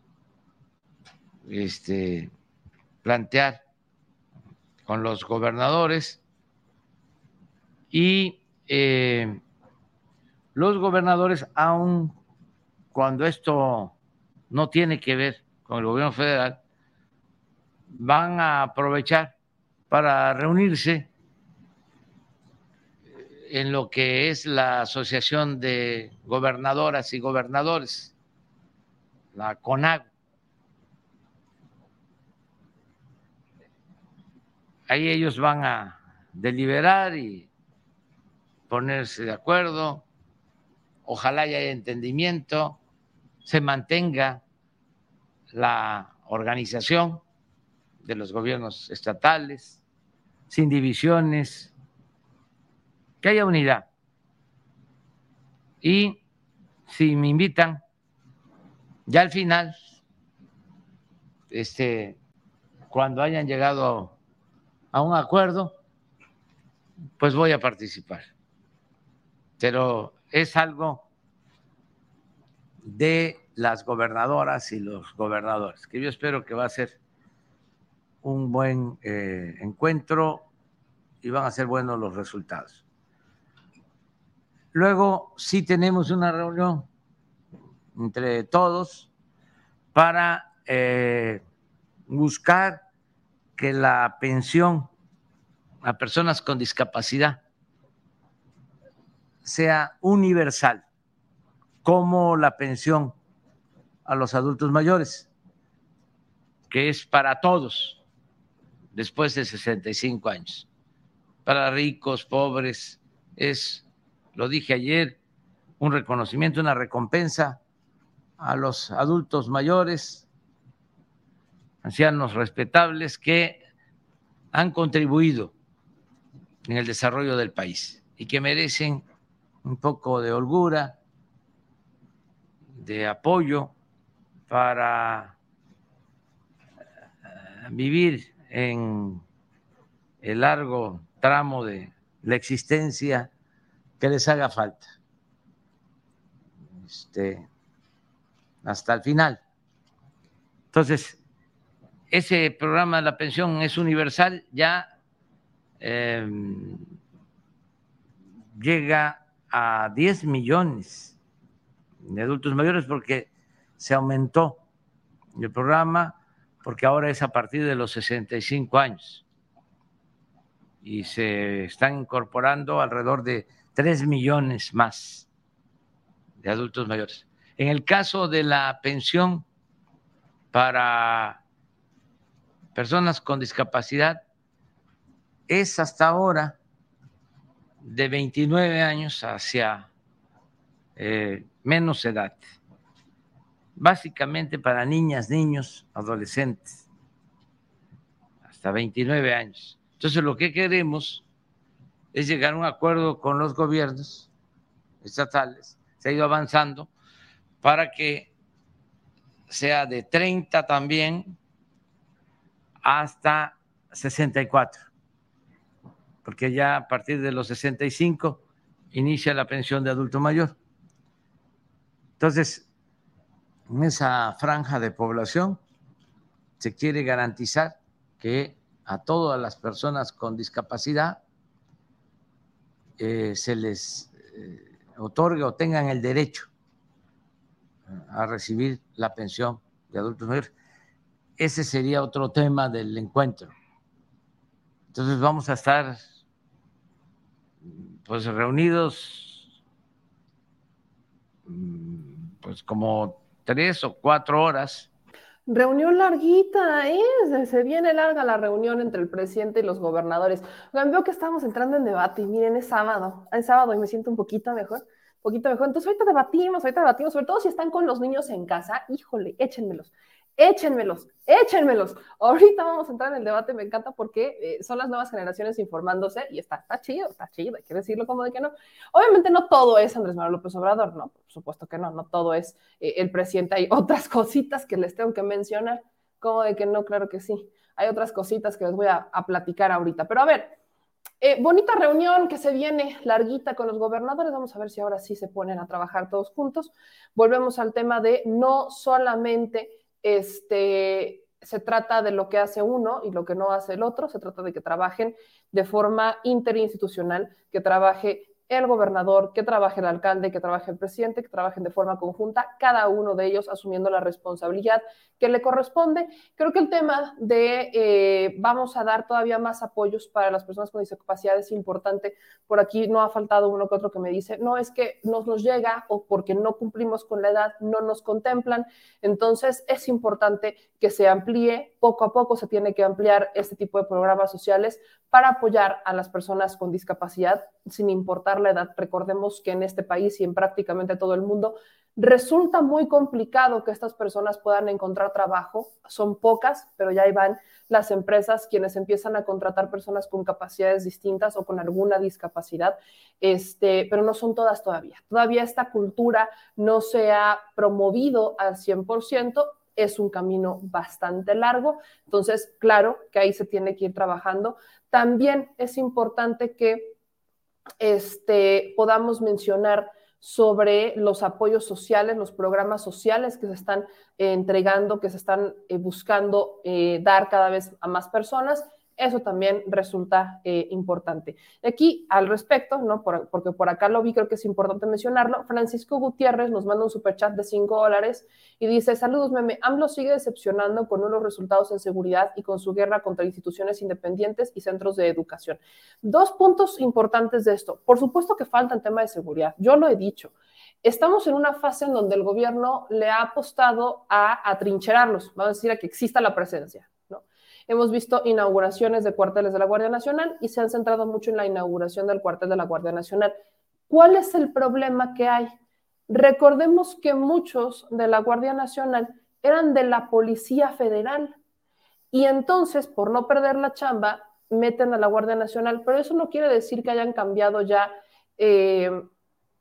este, plantear con los gobernadores y eh, los gobernadores, aun cuando esto no tiene que ver con el gobierno federal, van a aprovechar para reunirse en lo que es la Asociación de Gobernadoras y Gobernadores, la CONAG, ahí ellos van a deliberar y ponerse de acuerdo, ojalá haya entendimiento, se mantenga la organización de los gobiernos estatales, sin divisiones, que haya unidad. Y si me invitan, ya al final, este, cuando hayan llegado a un acuerdo, pues voy a participar. Pero es algo de las gobernadoras y los gobernadores, que yo espero que va a ser un buen eh, encuentro y van a ser buenos los resultados. Luego sí tenemos una reunión entre todos para eh, buscar que la pensión a personas con discapacidad sea universal, como la pensión a los adultos mayores, que es para todos después de 65 años. Para ricos, pobres, es, lo dije ayer, un reconocimiento, una recompensa a los adultos mayores, ancianos respetables que han contribuido en el desarrollo del país y que merecen un poco de holgura, de apoyo para eh, vivir en el largo tramo de la existencia que les haga falta. Este, hasta el final. Entonces, ese programa de la pensión es universal, ya em, llega a 10 millones de adultos mayores porque se aumentó el programa, porque ahora es a partir de los 65 años y se están incorporando alrededor de 3 millones más de adultos mayores. En el caso de la pensión para personas con discapacidad, es hasta ahora de 29 años hacia eh, menos edad, básicamente para niñas, niños, adolescentes, hasta 29 años. Entonces lo que queremos es llegar a un acuerdo con los gobiernos estatales, se ha ido avanzando para que sea de 30 también hasta 64, porque ya a partir de los 65 inicia la pensión de adulto mayor. Entonces, en esa franja de población se quiere garantizar que a todas las personas con discapacidad eh, se les eh, otorgue o tengan el derecho a recibir la pensión de adultos mayores. Ese sería otro tema del encuentro. Entonces vamos a estar pues reunidos pues como tres o cuatro horas. Reunión larguita, ¿eh? Se viene larga la reunión entre el presidente y los gobernadores. veo que estamos entrando en debate y miren, es sábado, es sábado y me siento un poquito mejor poquito mejor. Entonces, ahorita debatimos, ahorita debatimos, sobre todo si están con los niños en casa, híjole, échenmelos, échenmelos, échenmelos. Ahorita vamos a entrar en el debate, me encanta porque eh, son las nuevas generaciones informándose y está, está chido, está chido, hay que decirlo como de que no. Obviamente no todo es Andrés Manuel López Obrador, no, por supuesto que no, no todo es eh, el presidente, hay otras cositas que les tengo que mencionar, como de que no, claro que sí. Hay otras cositas que les voy a, platicar ahorita. Pero a ver, eh, bonita reunión que se viene larguita con los gobernadores. Vamos a ver si ahora sí se ponen a trabajar todos juntos. Volvemos al tema de no solamente este, se trata de lo que hace uno y lo que no hace el otro, se trata de que trabajen de forma interinstitucional, que trabaje el gobernador, que trabaje el alcalde, que trabaje el presidente, que trabajen de forma conjunta, cada uno de ellos asumiendo la responsabilidad que le corresponde. Creo que el tema de eh, vamos a dar todavía más apoyos para las personas con discapacidad es importante. Por aquí no ha faltado uno que otro que me dice, no es que no nos llega o porque no cumplimos con la edad, no nos contemplan. Entonces es importante que se amplíe, poco a poco se tiene que ampliar este tipo de programas sociales para apoyar a las personas con discapacidad sin importar la edad. Recordemos que en este país y en prácticamente todo el mundo resulta muy complicado que estas personas puedan encontrar trabajo. Son pocas, pero ya ahí van las empresas quienes empiezan a contratar personas con capacidades distintas o con alguna discapacidad, este, pero no son todas todavía. Todavía esta cultura no se ha promovido al 100%, es un camino bastante largo, entonces claro que ahí se tiene que ir trabajando. También es importante que este, podamos mencionar sobre los apoyos sociales, los programas sociales que se están eh, entregando, que se están eh, buscando eh, dar cada vez a más personas eso también resulta eh, importante. Aquí, al respecto, ¿no? porque por acá lo vi, creo que es importante mencionarlo, Francisco Gutiérrez nos manda un superchat de 5 dólares y dice, saludos, meme, AMLO sigue decepcionando con unos resultados en seguridad y con su guerra contra instituciones independientes y centros de educación. Dos puntos importantes de esto. Por supuesto que falta el tema de seguridad, yo lo he dicho. estamos en una fase en donde el gobierno le ha apostado a atrincherarlos, vamos a decir, a que exista la presencia. Hemos visto inauguraciones de cuarteles de la Guardia Nacional y se han centrado mucho en la inauguración del cuartel de la Guardia Nacional. ¿Cuál es el problema que hay? Recordemos que muchos de la Guardia Nacional eran de la Policía Federal y entonces, por no perder la chamba, meten a la Guardia Nacional, pero eso no quiere decir que hayan cambiado ya eh,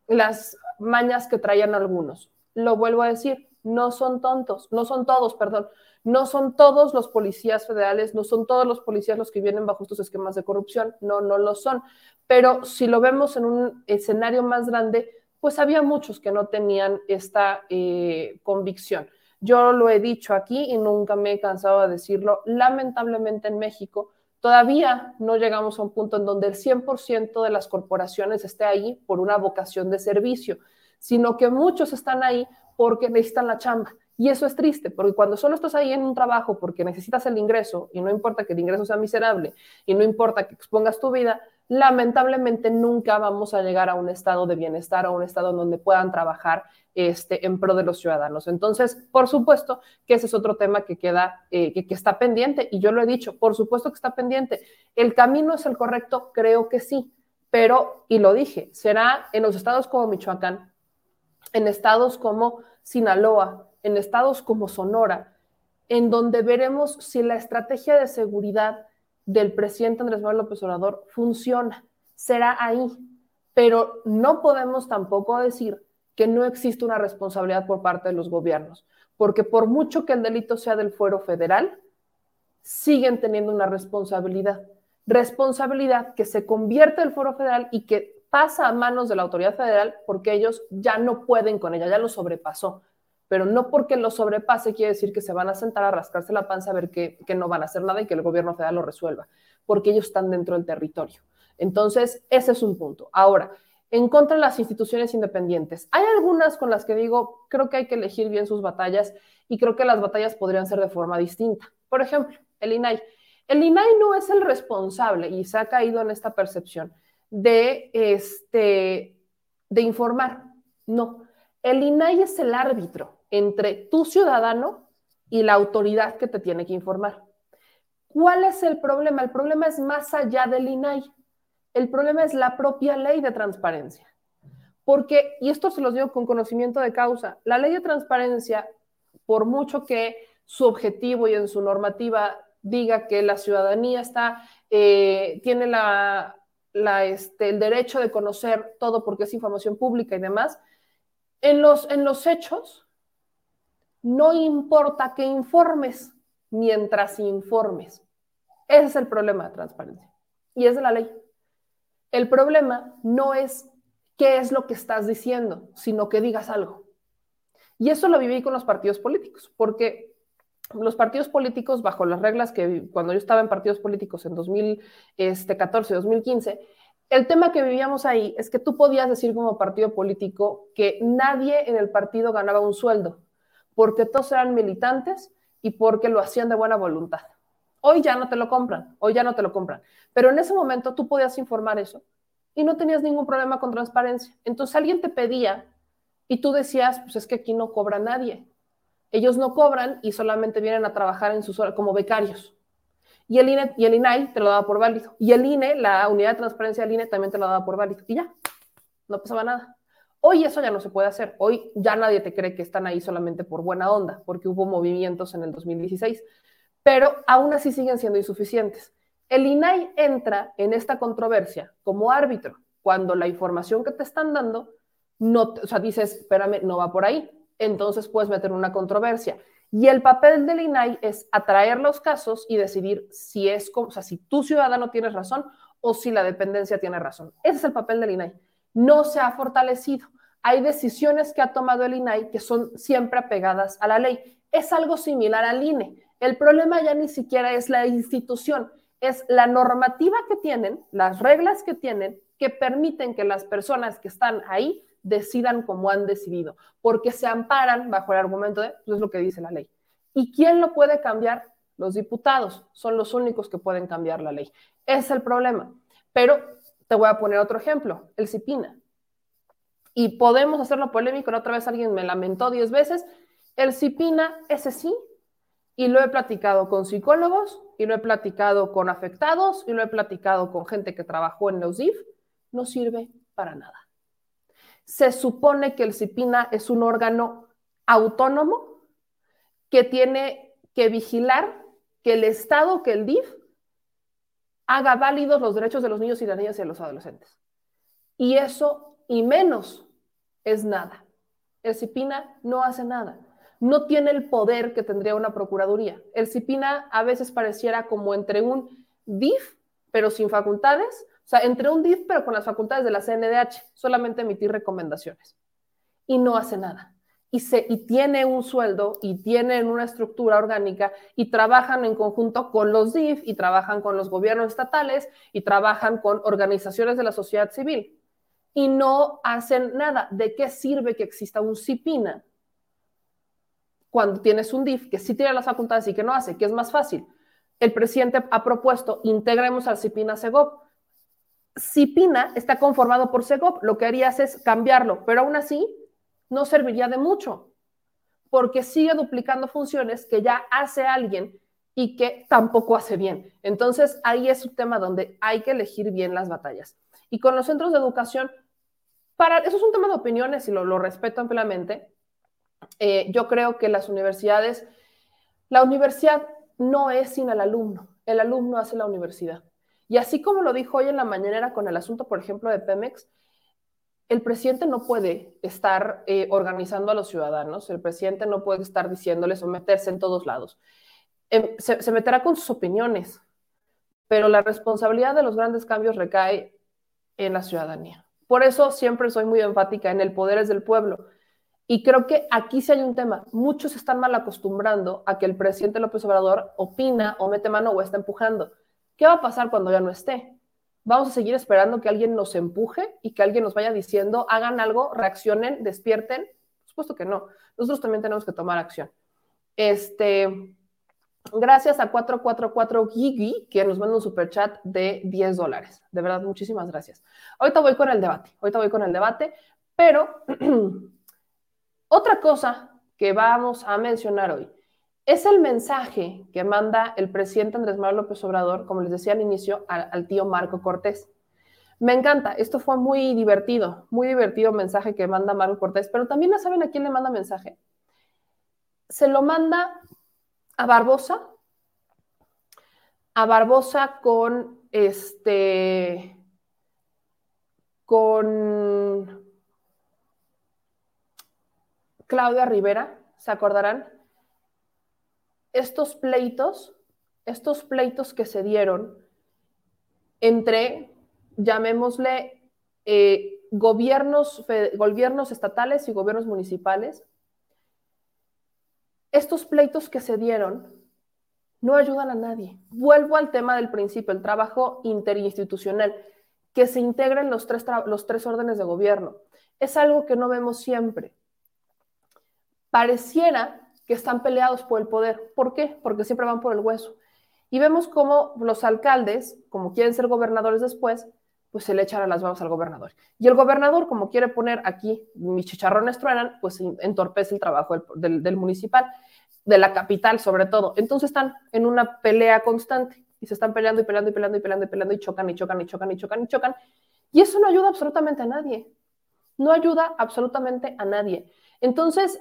las mañas que traían algunos. Lo vuelvo a decir, no son tontos, no son todos, perdón, no son todos los policías federales, no son todos los policías los que vienen bajo estos esquemas de corrupción, no, no lo son. Pero si lo vemos en un escenario más grande, pues había muchos que no tenían esta eh, convicción. Yo lo he dicho aquí y nunca me he cansado de decirlo. Lamentablemente en México todavía no llegamos a un punto en donde el 100% de las corporaciones esté ahí por una vocación de servicio, sino que muchos están ahí porque necesitan la chamba. Y eso es triste, porque cuando solo estás ahí en un trabajo porque necesitas el ingreso, y no importa que el ingreso sea miserable, y no importa que expongas tu vida, lamentablemente nunca vamos a llegar a un estado de bienestar, a un estado en donde puedan trabajar este, en pro de los ciudadanos. Entonces, por supuesto que ese es otro tema que queda, eh, que está pendiente, y yo lo he dicho, por supuesto que está pendiente. ¿El camino es el correcto? Creo que sí, pero, y lo dije, será en los estados como Michoacán, en estados como Sinaloa, en estados como Sonora, en donde veremos si la estrategia de seguridad del presidente Andrés Manuel López Obrador funciona. Será ahí. Pero no podemos tampoco decir que no existe una responsabilidad por parte de los gobiernos, porque por mucho que el delito sea del fuero federal, siguen teniendo una responsabilidad. Responsabilidad que se convierte el fuero federal y que pasa a manos de la autoridad federal porque ellos ya no pueden con ella, ya lo sobrepasó. Pero no porque lo sobrepase quiere decir que se van a sentar a rascarse la panza a ver que, que no van a hacer nada y que el gobierno federal lo resuelva, porque ellos están dentro del territorio. Entonces, ese es un punto. Ahora, en contra de las instituciones independientes. Hay algunas con las que digo, creo que hay que elegir bien sus batallas y creo que las batallas podrían ser de forma distinta. Por ejemplo, el INAI. El INAI no es el responsable y se ha caído en esta percepción de, este, de informar. No, el INAI es el árbitro entre tu ciudadano y la autoridad que te tiene que informar. ¿Cuál es el problema? El problema es más allá del INAI. El problema es la propia ley de transparencia. Porque, y esto se los digo con conocimiento de causa, la ley de transparencia, por mucho que su objetivo y en su normativa diga que la ciudadanía está, eh, tiene la, este, el derecho de conocer todo porque es información pública y demás, en los, en los hechos no importa que informes mientras informes. Ese es el problema de transparencia y es de la ley. El problema no es qué es lo que estás diciendo, sino que digas algo. Y eso lo viví con los partidos políticos, porque los partidos políticos, bajo las reglas que cuando yo estaba en partidos políticos en 2014, 2015, este, el tema que vivíamos ahí es que tú podías decir como partido político que nadie en el partido ganaba un sueldo, porque todos eran militantes y porque lo hacían de buena voluntad. Hoy ya no te lo compran, hoy ya no te lo compran. Pero en ese momento tú podías informar eso y no tenías ningún problema con transparencia. Entonces alguien te pedía y tú decías, pues es que aquí no cobra nadie. Ellos no cobran y solamente vienen a trabajar en sus horas como becarios. Y el, INE, y el INAI te lo daba por válido. Y el INE, la unidad de transparencia del INE, también te lo daba por válido. Y ya, no pasaba nada. Hoy eso ya no se puede hacer. Hoy ya nadie te cree que están ahí solamente por buena onda, porque hubo movimientos en el 2016 pero aún así siguen siendo insuficientes. El INAI entra en esta controversia como árbitro cuando la información que te están dando, no, o sea, dices, espérame, no va por ahí, entonces puedes meter una controversia. Y el papel del INAI es atraer los casos y decidir si es, o si tu ciudadano tiene razón o si la dependencia tiene razón. Ese es el papel del INAI. No se ha fortalecido. Hay decisiones que ha tomado el INAI que son siempre apegadas a la ley. Es algo similar al INE. El problema ya ni siquiera es la institución, es la normativa que tienen, las reglas que tienen, que permiten que las personas que están ahí decidan como han decidido, porque se amparan bajo el argumento de, pues es lo que dice la ley. ¿Y quién lo puede cambiar? Los diputados son los únicos que pueden cambiar la ley. Es el problema. Pero te voy a poner otro ejemplo, el CIPINA. y podemos hacerlo polémico, la otra vez alguien me lamentó diez veces, el CIPINA, ese sí, y lo he platicado con psicólogos, y lo he platicado con afectados, y lo he platicado con gente que trabajó en los DIF, no sirve para nada. Se supone que el CIPINA es un órgano autónomo que tiene que vigilar que el Estado, que el DIF, haga válidos los derechos de los niños y las niñas y de los adolescentes. Y eso, y menos, es nada. El CIPINA no hace nada. No tiene el poder que tendría una procuraduría. El CIPINA a veces pareciera como entre un DIF, pero sin facultades, o sea, entre un DIF, pero con las facultades de la CNDH, solamente emitir recomendaciones. Y no hace nada y, se, y tiene un sueldo y tienen una estructura orgánica y trabajan en conjunto con los DIF y trabajan con los gobiernos estatales y trabajan con organizaciones de la sociedad civil y no hacen nada. ¿De qué sirve que exista un CIPINA cuando tienes un DIF que sí tiene las facultades y que no hace? ¿Qué es más fácil? El presidente ha propuesto integremos al CIPINA SEGOP. CIPINA está conformado por SEGOP, lo que harías es cambiarlo, pero aún así no serviría de mucho, porque sigue duplicando funciones que ya hace alguien y que tampoco hace bien. Entonces, ahí es un tema donde hay que elegir bien las batallas. Y con los centros de educación, para eso es un tema de opiniones y lo, lo respeto ampliamente. Eh, yo creo que las universidades, la universidad no es sin el alumno, el alumno hace la universidad. Y así como lo dijo hoy en la mañanera con el asunto, por ejemplo, de Pemex, el presidente no puede estar eh, organizando a los ciudadanos, el presidente no puede estar diciéndoles o meterse en todos lados. Em, se, meterá con sus opiniones, pero la responsabilidad de los grandes cambios recae en la ciudadanía. Por eso siempre soy muy enfática en el poder es del pueblo. Y creo que aquí sí hay un tema. Muchos están mal acostumbrando a que el presidente López Obrador opina o mete mano o está empujando. ¿Qué va a pasar cuando ya no esté? vamos a seguir esperando que alguien nos empuje y que alguien nos vaya diciendo, hagan algo, reaccionen, despierten. Por supuesto que no. Nosotros también tenemos que tomar acción. Este, gracias a 444 Gigi, que nos manda un super chat de 10 dólares. De verdad, muchísimas gracias. Ahorita voy con el debate, ahorita voy con el debate, pero otra cosa que vamos a mencionar hoy es el mensaje que manda el presidente Andrés Manuel López Obrador, como les decía al inicio, al, tío Marco Cortés. Me encanta, esto fue muy divertido, muy divertido mensaje que manda Marco Cortés, pero también no saben a quién le manda mensaje. Se lo manda a Barbosa, a Barbosa con este, con Claudia Rivera, ¿se acordarán? Estos pleitos, estos pleitos que se dieron entre, llamémosle, eh, gobiernos, gobiernos estatales y gobiernos municipales, estos pleitos que se dieron no ayudan a nadie. Vuelvo al tema del principio, el trabajo interinstitucional, que se integren los tres, los tres órdenes de gobierno. Es algo que no vemos siempre. Pareciera que están peleados por el poder. ¿Por qué? Porque siempre van por el hueso. Y vemos cómo los alcaldes, como quieren ser gobernadores después, pues se le echan a las manos al gobernador. Y el gobernador, como quiere poner aquí mis chicharrones truenan, pues entorpece el trabajo del, municipal, de la capital sobre todo. Entonces están en una pelea constante y se están peleando y peleando y peleando y peleando y peleando y chocan y chocan y chocan y chocan y chocan. Y eso no ayuda absolutamente a nadie. No ayuda absolutamente a nadie. Entonces,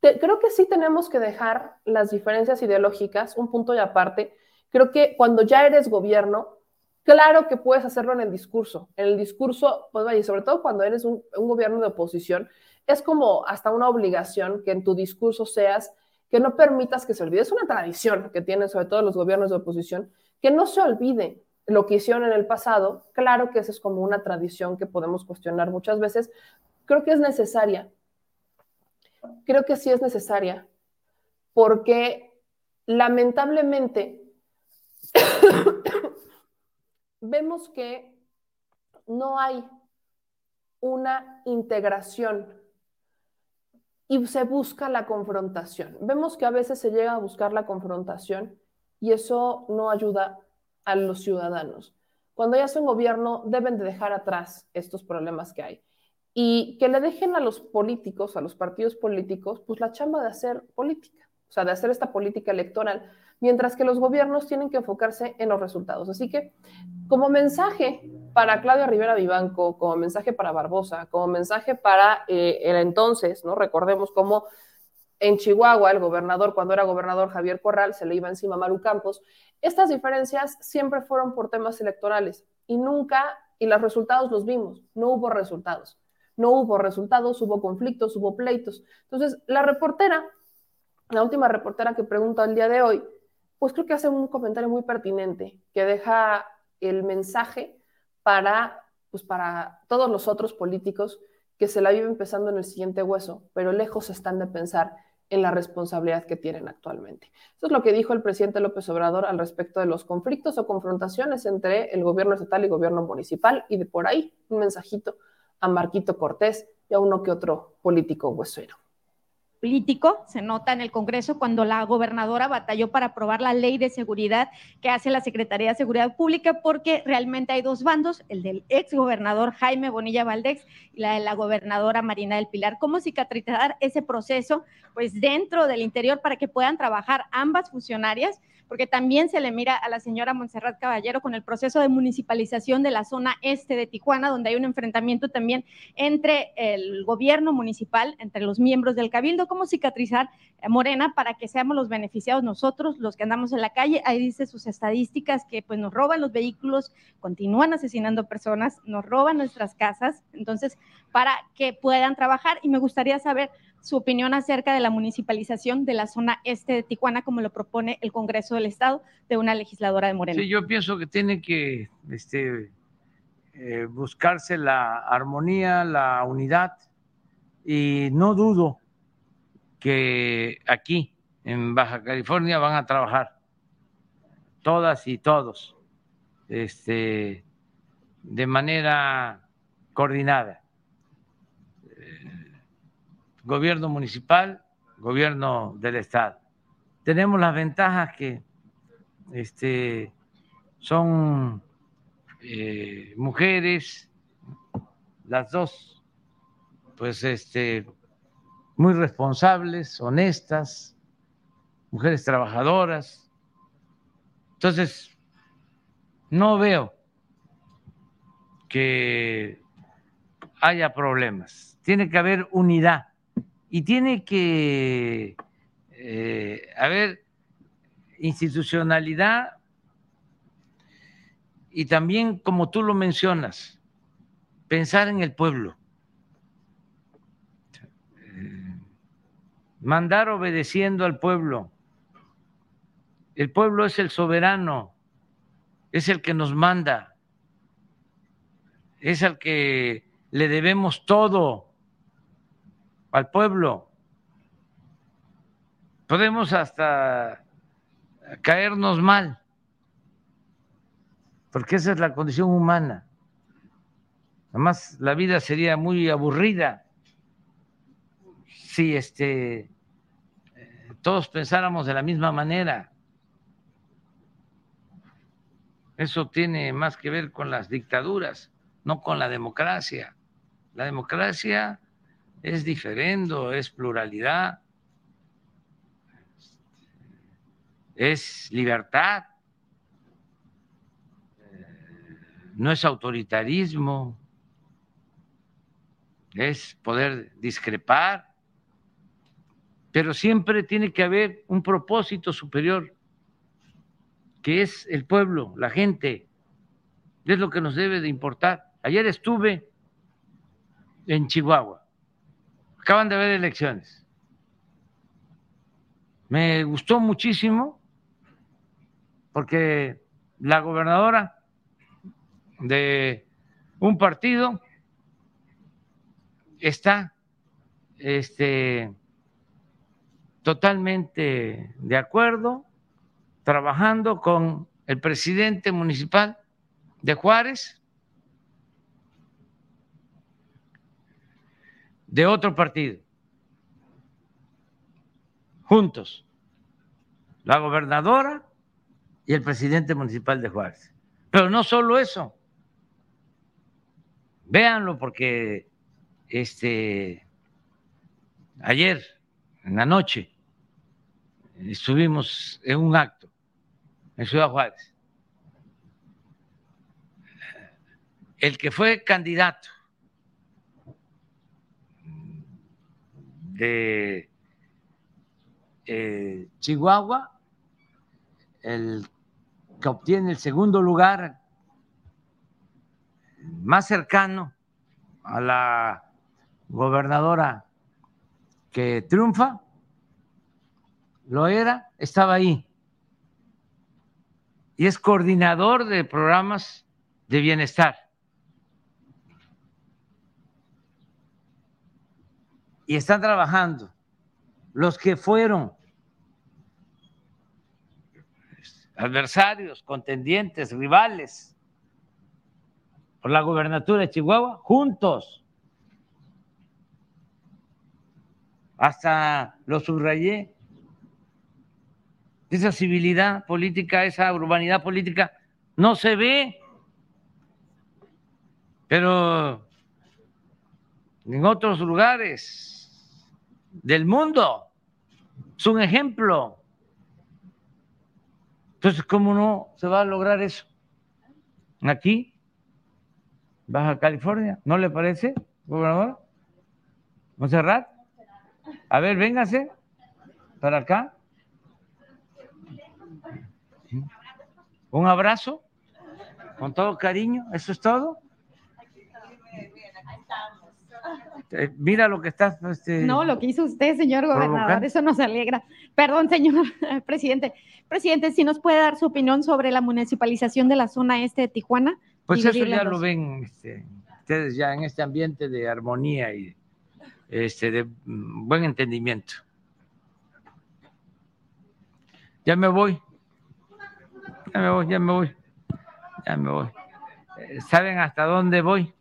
creo que sí tenemos que dejar las diferencias ideológicas un punto y aparte. Creo que cuando ya eres gobierno, claro que puedes hacerlo en el discurso. En el discurso, pues vaya, sobre todo cuando eres un, un gobierno de oposición, es como hasta una obligación que en tu discurso seas, que no permitas que se olvide. Es una tradición que tienen sobre todo los gobiernos de oposición, que no se olvide lo que hicieron en el pasado. Claro que esa es como una tradición que podemos cuestionar muchas veces. Creo que es necesaria, creo que sí es necesaria, porque lamentablemente vemos que no hay una integración y se busca la confrontación. Vemos que a veces se llega a buscar la confrontación y eso no ayuda a los ciudadanos. Cuando ya son gobierno, deben de dejar atrás estos problemas que hay. Y que le dejen a los políticos, a los partidos políticos, pues la chamba de hacer política, o sea, de hacer esta política electoral, mientras que los gobiernos tienen que enfocarse en los resultados. Así que, como mensaje para Claudia Rivera Vivanco, como mensaje para Barbosa, como mensaje para eh, el entonces, ¿no? Recordemos cómo en Chihuahua, el gobernador, cuando era gobernador Javier Corral, se le iba encima a Maru Campos. Estas diferencias siempre fueron por temas electorales y nunca, y los resultados los vimos, no hubo resultados no hubo resultados, hubo conflictos, hubo pleitos. Entonces, la reportera, la última reportera que pregunta el día de hoy, pues creo que hace un comentario muy pertinente, que deja el mensaje para, pues para todos los otros políticos que se la viven pensando en el siguiente hueso, pero lejos están de pensar en la responsabilidad que tienen actualmente. Eso es lo que dijo el presidente López Obrador al respecto de los conflictos o confrontaciones entre el gobierno estatal y gobierno municipal y de por ahí un mensajito a Marquito Cortés y a uno que otro político huesuero político, se nota en el Congreso cuando la gobernadora batalló para aprobar la ley de seguridad que hace la Secretaría de Seguridad Pública, porque realmente hay dos bandos, el del ex gobernador Jaime Bonilla Valdés y la de la gobernadora Marina del Pilar. ¿Cómo cicatrizar ese proceso? Pues dentro del interior para que puedan trabajar ambas funcionarias porque también se le mira a la señora Montserrat Caballero con el proceso de municipalización de la zona este de Tijuana, donde hay un enfrentamiento también entre el gobierno municipal, entre los miembros del cabildo, cómo cicatrizar Morena para que seamos los beneficiados nosotros, los que andamos en la calle. Ahí dice sus estadísticas que pues nos roban los vehículos, continúan asesinando personas, nos roban nuestras casas, entonces para que puedan trabajar y me gustaría saber su opinión acerca de la municipalización de la zona este de Tijuana, como lo propone el Congreso del Estado de una legisladora de Morena. Sí, yo pienso que tiene que este, eh, buscarse la armonía, la unidad, y no dudo que aquí, en Baja California, van a trabajar todas y todos este, de manera coordinada gobierno municipal, gobierno del Estado. Tenemos las ventajas que este, son eh, mujeres, las dos, pues este, muy responsables, honestas, mujeres trabajadoras. Entonces, no veo que haya problemas. Tiene que haber unidad y tiene que eh, haber institucionalidad y también, como tú lo mencionas, pensar en el pueblo. Mandar obedeciendo al pueblo. El pueblo es el soberano, es el que nos manda, es el que le debemos todo al pueblo. Podemos hasta caernos mal, porque esa es la condición humana. Además, la vida sería muy aburrida si este, todos pensáramos de la misma manera. Eso tiene más que ver con las dictaduras, no con la democracia. La democracia es diferendo, es pluralidad, es libertad, no es autoritarismo, es poder discrepar, pero siempre tiene que haber un propósito superior, que es el pueblo, la gente, es lo que nos debe de importar. Ayer estuve en Chihuahua Acaban de haber elecciones. Me gustó muchísimo porque la gobernadora de un partido está este, totalmente de acuerdo, trabajando con el presidente municipal de Juárez de otro partido, juntos, la gobernadora y el presidente municipal de Juárez. Pero no solo eso, véanlo porque este, ayer, en la noche, estuvimos en un acto en Ciudad Juárez. El que fue candidato de eh, Chihuahua, el que obtiene el segundo lugar más cercano a la gobernadora que triunfa, lo era, estaba ahí. Y es coordinador de programas de bienestar. Y están trabajando los que fueron adversarios, contendientes, rivales por la gobernatura de Chihuahua, juntos. Hasta lo subrayé. Esa civilidad política, esa urbanidad política, no se ve. Pero en otros lugares del mundo es un ejemplo. Entonces, ¿cómo no se va a lograr eso? Aquí Baja California. ¿No le parece, gobernador? Monserrat. A ver, véngase para acá. Un abrazo con todo cariño, eso es todo. Eh, mira lo que está. Este, no, lo que hizo usted, señor gobernador, eso nos alegra. Perdón, señor presidente. Presidente, si nos puede dar su opinión sobre la municipalización de la zona este de Tijuana. Pues eso ya lo ven este, ustedes ya en este ambiente de armonía y este, de mm, buen entendimiento. Ya me voy. Ya me voy, ya me voy. Ya me voy. Eh, ¿Saben hasta dónde voy?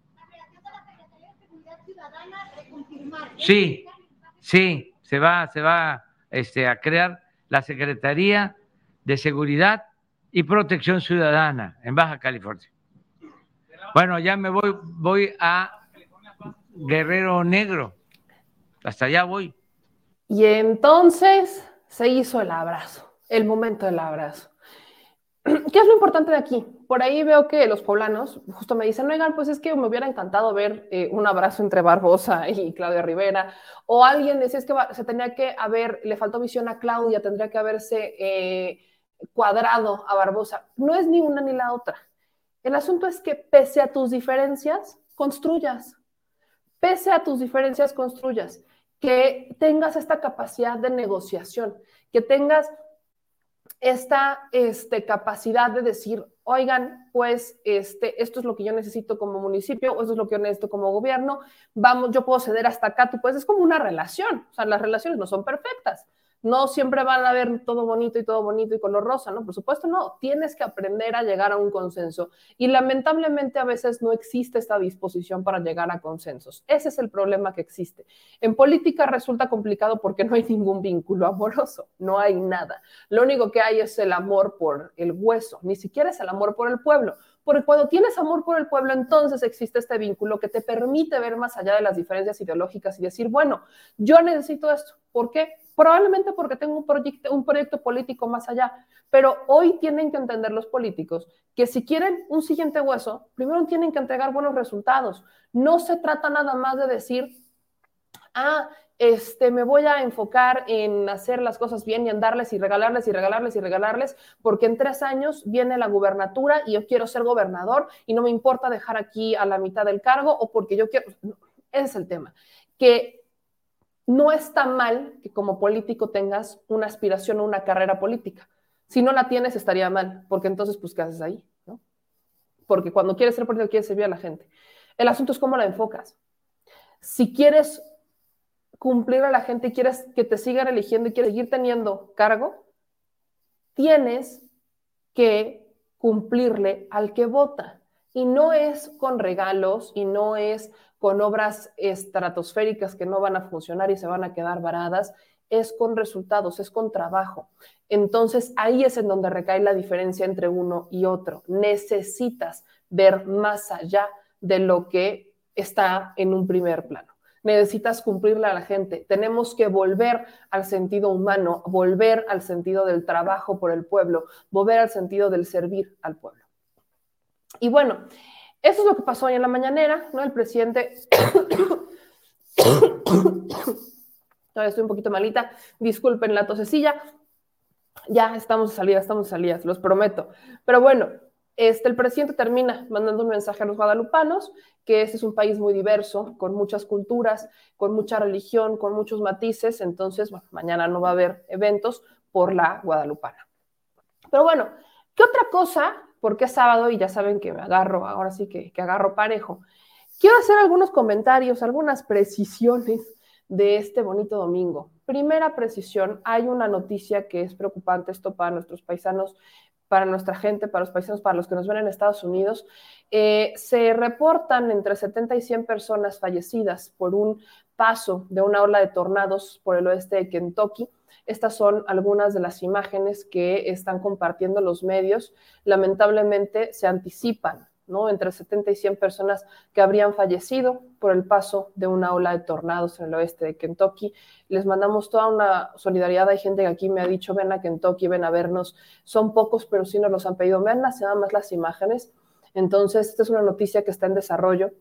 Sí, sí, se va, se va este, a crear la Secretaría de Seguridad y Protección Ciudadana en Baja California. Bueno, ya me voy, voy a Guerrero Negro. Hasta allá voy. Y entonces se hizo el abrazo, el momento del abrazo. ¿Qué es lo importante de aquí? Por ahí veo que los poblanos justo me dicen, oigan, pues es que me hubiera encantado ver eh, un abrazo entre Barbosa y Claudia Rivera. O alguien decía, es que se tenía que haber, le faltó visión a Claudia, tendría que haberse eh, cuadrado a Barbosa. No es ni una ni la otra. El asunto es que pese a tus diferencias, construyas. Pese a tus diferencias, construyas. Que tengas esta capacidad de negociación, que tengas esta este, capacidad de decir, oigan, pues este, esto es lo que yo necesito como municipio, o esto es lo que yo necesito como gobierno, vamos, yo puedo ceder hasta acá, tú puedes, es como una relación, o sea, las relaciones no son perfectas, no siempre van a ver todo bonito y todo bonito y color rosa, ¿no? Por supuesto, no. Tienes que aprender a llegar a un consenso. Y lamentablemente a veces no existe esta disposición para llegar a consensos. Ese es el problema que existe. En política resulta complicado porque no hay ningún vínculo amoroso, no hay nada. Lo único que hay es el amor por el hueso, ni siquiera es el amor por el pueblo. Porque cuando tienes amor por el pueblo, entonces existe este vínculo que te permite ver más allá de las diferencias ideológicas y decir, bueno, yo necesito esto. ¿Por qué? Probablemente porque tengo un proyecto, un proyecto político más allá, pero hoy tienen que entender los políticos que si quieren un siguiente hueso, primero tienen que entregar buenos resultados. No se trata nada más de decir, ah, este, me voy a enfocar en hacer las cosas bien y en darles y regalarles y regalarles y regalarles, porque en tres años viene la gubernatura y yo quiero ser gobernador y no me importa dejar aquí a la mitad del cargo o porque yo quiero, ese es el tema, que no está mal que como político tengas una aspiración o una carrera política. Si no la tienes, estaría mal, porque entonces, pues, ¿qué haces ahí? ¿no? Porque cuando quieres ser político, quieres servir a la gente. El asunto es cómo la enfocas. Si quieres cumplir a la gente quieres que te sigan eligiendo y quieres seguir teniendo cargo, tienes que cumplirle al que vota. Y no es con regalos y no es con obras estratosféricas que no van a funcionar y se van a quedar varadas, es con resultados, es con trabajo. Entonces ahí es en donde recae la diferencia entre uno y otro. Necesitas ver más allá de lo que está en un primer plano. necesitas cumplirle a la gente. Tenemos que volver al sentido humano, volver al sentido del trabajo por el pueblo, volver al sentido del servir al pueblo. Y bueno, eso es lo que pasó hoy en la mañanera, ¿no? El presidente... Todavía estoy un poquito malita, disculpen la tosecilla. Ya estamos de estamos de los prometo. Pero bueno, este, el presidente termina mandando un mensaje a los guadalupanos, que este es un país muy diverso, con muchas culturas, con mucha religión, con muchos matices, entonces, bueno, mañana no va a haber eventos por la guadalupana. Pero bueno, ¿qué otra cosa? Porque es sábado y ya saben que me agarro, ahora sí que, que agarro parejo. Quiero hacer algunos comentarios, algunas precisiones de este bonito domingo. Primera precisión, hay una noticia que es preocupante esto para nuestros paisanos para nuestra gente, para los paisanos, para los que nos ven en Estados Unidos, eh, se reportan entre 70 y 100 personas fallecidas por un paso de una ola de tornados por el oeste de Kentucky. Estas son algunas de las imágenes que están compartiendo los medios. Lamentablemente se anticipan ¿no? Entre 70 y 100 personas que habrían fallecido por el paso de una ola de tornados en el oeste de Kentucky. Les mandamos toda una solidaridad. Hay gente que aquí me ha dicho, ven a Kentucky, ven a vernos. Son pocos, pero sí nos los han pedido. Vean las, nada más las imágenes. Entonces, esta es una noticia que está en desarrollo.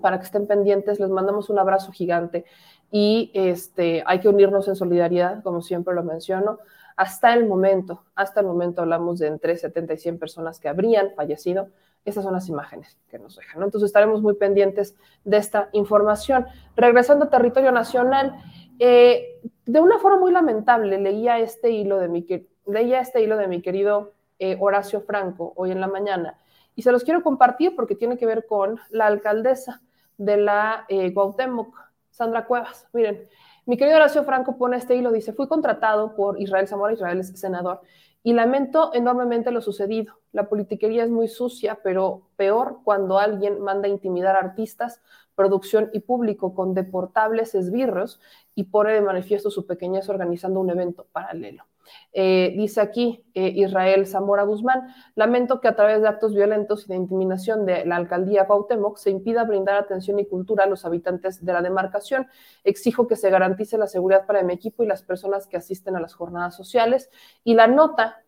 Para que estén pendientes, les mandamos un abrazo gigante y este, hay que unirnos en solidaridad, como siempre lo menciono. Hasta el momento, hasta el momento hablamos de entre 70 y 100 personas que habrían fallecido esas son las imágenes que nos dejan. Entonces estaremos muy pendientes de esta información. Regresando a territorio nacional, eh, de una forma muy lamentable leía este hilo de mi, leía este hilo de mi querido eh, Horacio Franco hoy en la mañana y se los quiero compartir porque tiene que ver con la alcaldesa de la eh, Cuauhtémoc, Sandra Cuevas. Miren, mi querido Horacio Franco pone este hilo, dice, fui contratado por Israel Zamora, Israel es senador, y lamento enormemente lo sucedido. La politiquería es muy sucia, pero peor cuando alguien manda intimidar a artistas, producción y público con deportables esbirros y pone de manifiesto su pequeñez organizando un evento paralelo. Eh, dice aquí eh, Israel Zamora Guzmán, lamento que a través de actos violentos y de intimidación de la alcaldía Cuauhtémoc se impida brindar atención y cultura a los habitantes de la demarcación. Exijo que se garantice la seguridad para mi equipo y las personas que asisten a las jornadas sociales. Y la nota,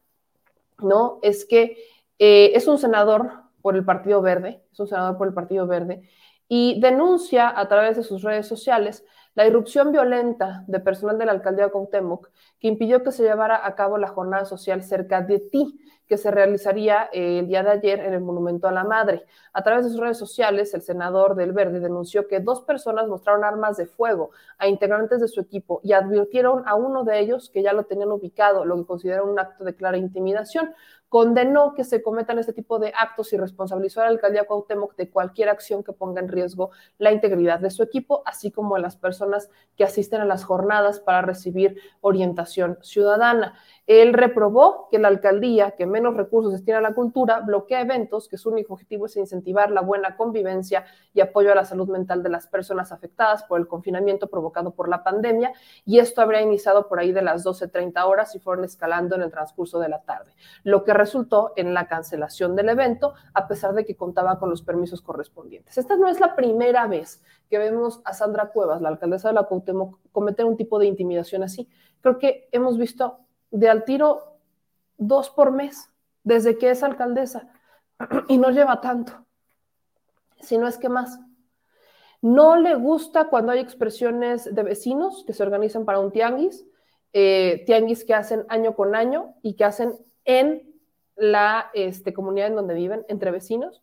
¿no? Es que eh, es un senador por el Partido Verde, es un senador por el Partido Verde, y denuncia a través de sus redes sociales la irrupción violenta de personal de la alcaldía de Cuauhtémoc que impidió que se llevara a cabo la jornada social cerca de ti, que se realizaría eh, el día de ayer en el Monumento a la Madre. A través de sus redes sociales, el senador del Verde denunció que dos personas mostraron armas de fuego a integrantes de su equipo y advirtieron a uno de ellos que ya lo tenían ubicado, lo que consideran un acto de clara intimidación condenó que se cometan este tipo de actos y responsabilizó a la alcaldía Cuauhtémoc de cualquier acción que ponga en riesgo la integridad de su equipo, así como a las personas que asisten a las jornadas para recibir orientación ciudadana. Él reprobó que la alcaldía, que menos recursos destina a la cultura, bloquea eventos que su único objetivo es incentivar la buena convivencia y apoyo a la salud mental de las personas afectadas por el confinamiento provocado por la pandemia, y esto habría iniciado por ahí de las 12.30 horas y fueron escalando en el transcurso de la tarde, lo que resultó en la cancelación del evento, a pesar de que contaba con los permisos correspondientes. Esta no es la primera vez que vemos a Sandra Cuevas, la alcaldesa de la Cuauhtémoc, cometer un tipo de intimidación así. Creo que hemos visto de al tiro dos por mes desde que es alcaldesa y no lleva tanto, si no es que más. No le gusta cuando hay expresiones de vecinos que se organizan para un tianguis, eh, tianguis que hacen año con año y que hacen en la este, comunidad en donde viven, entre vecinos,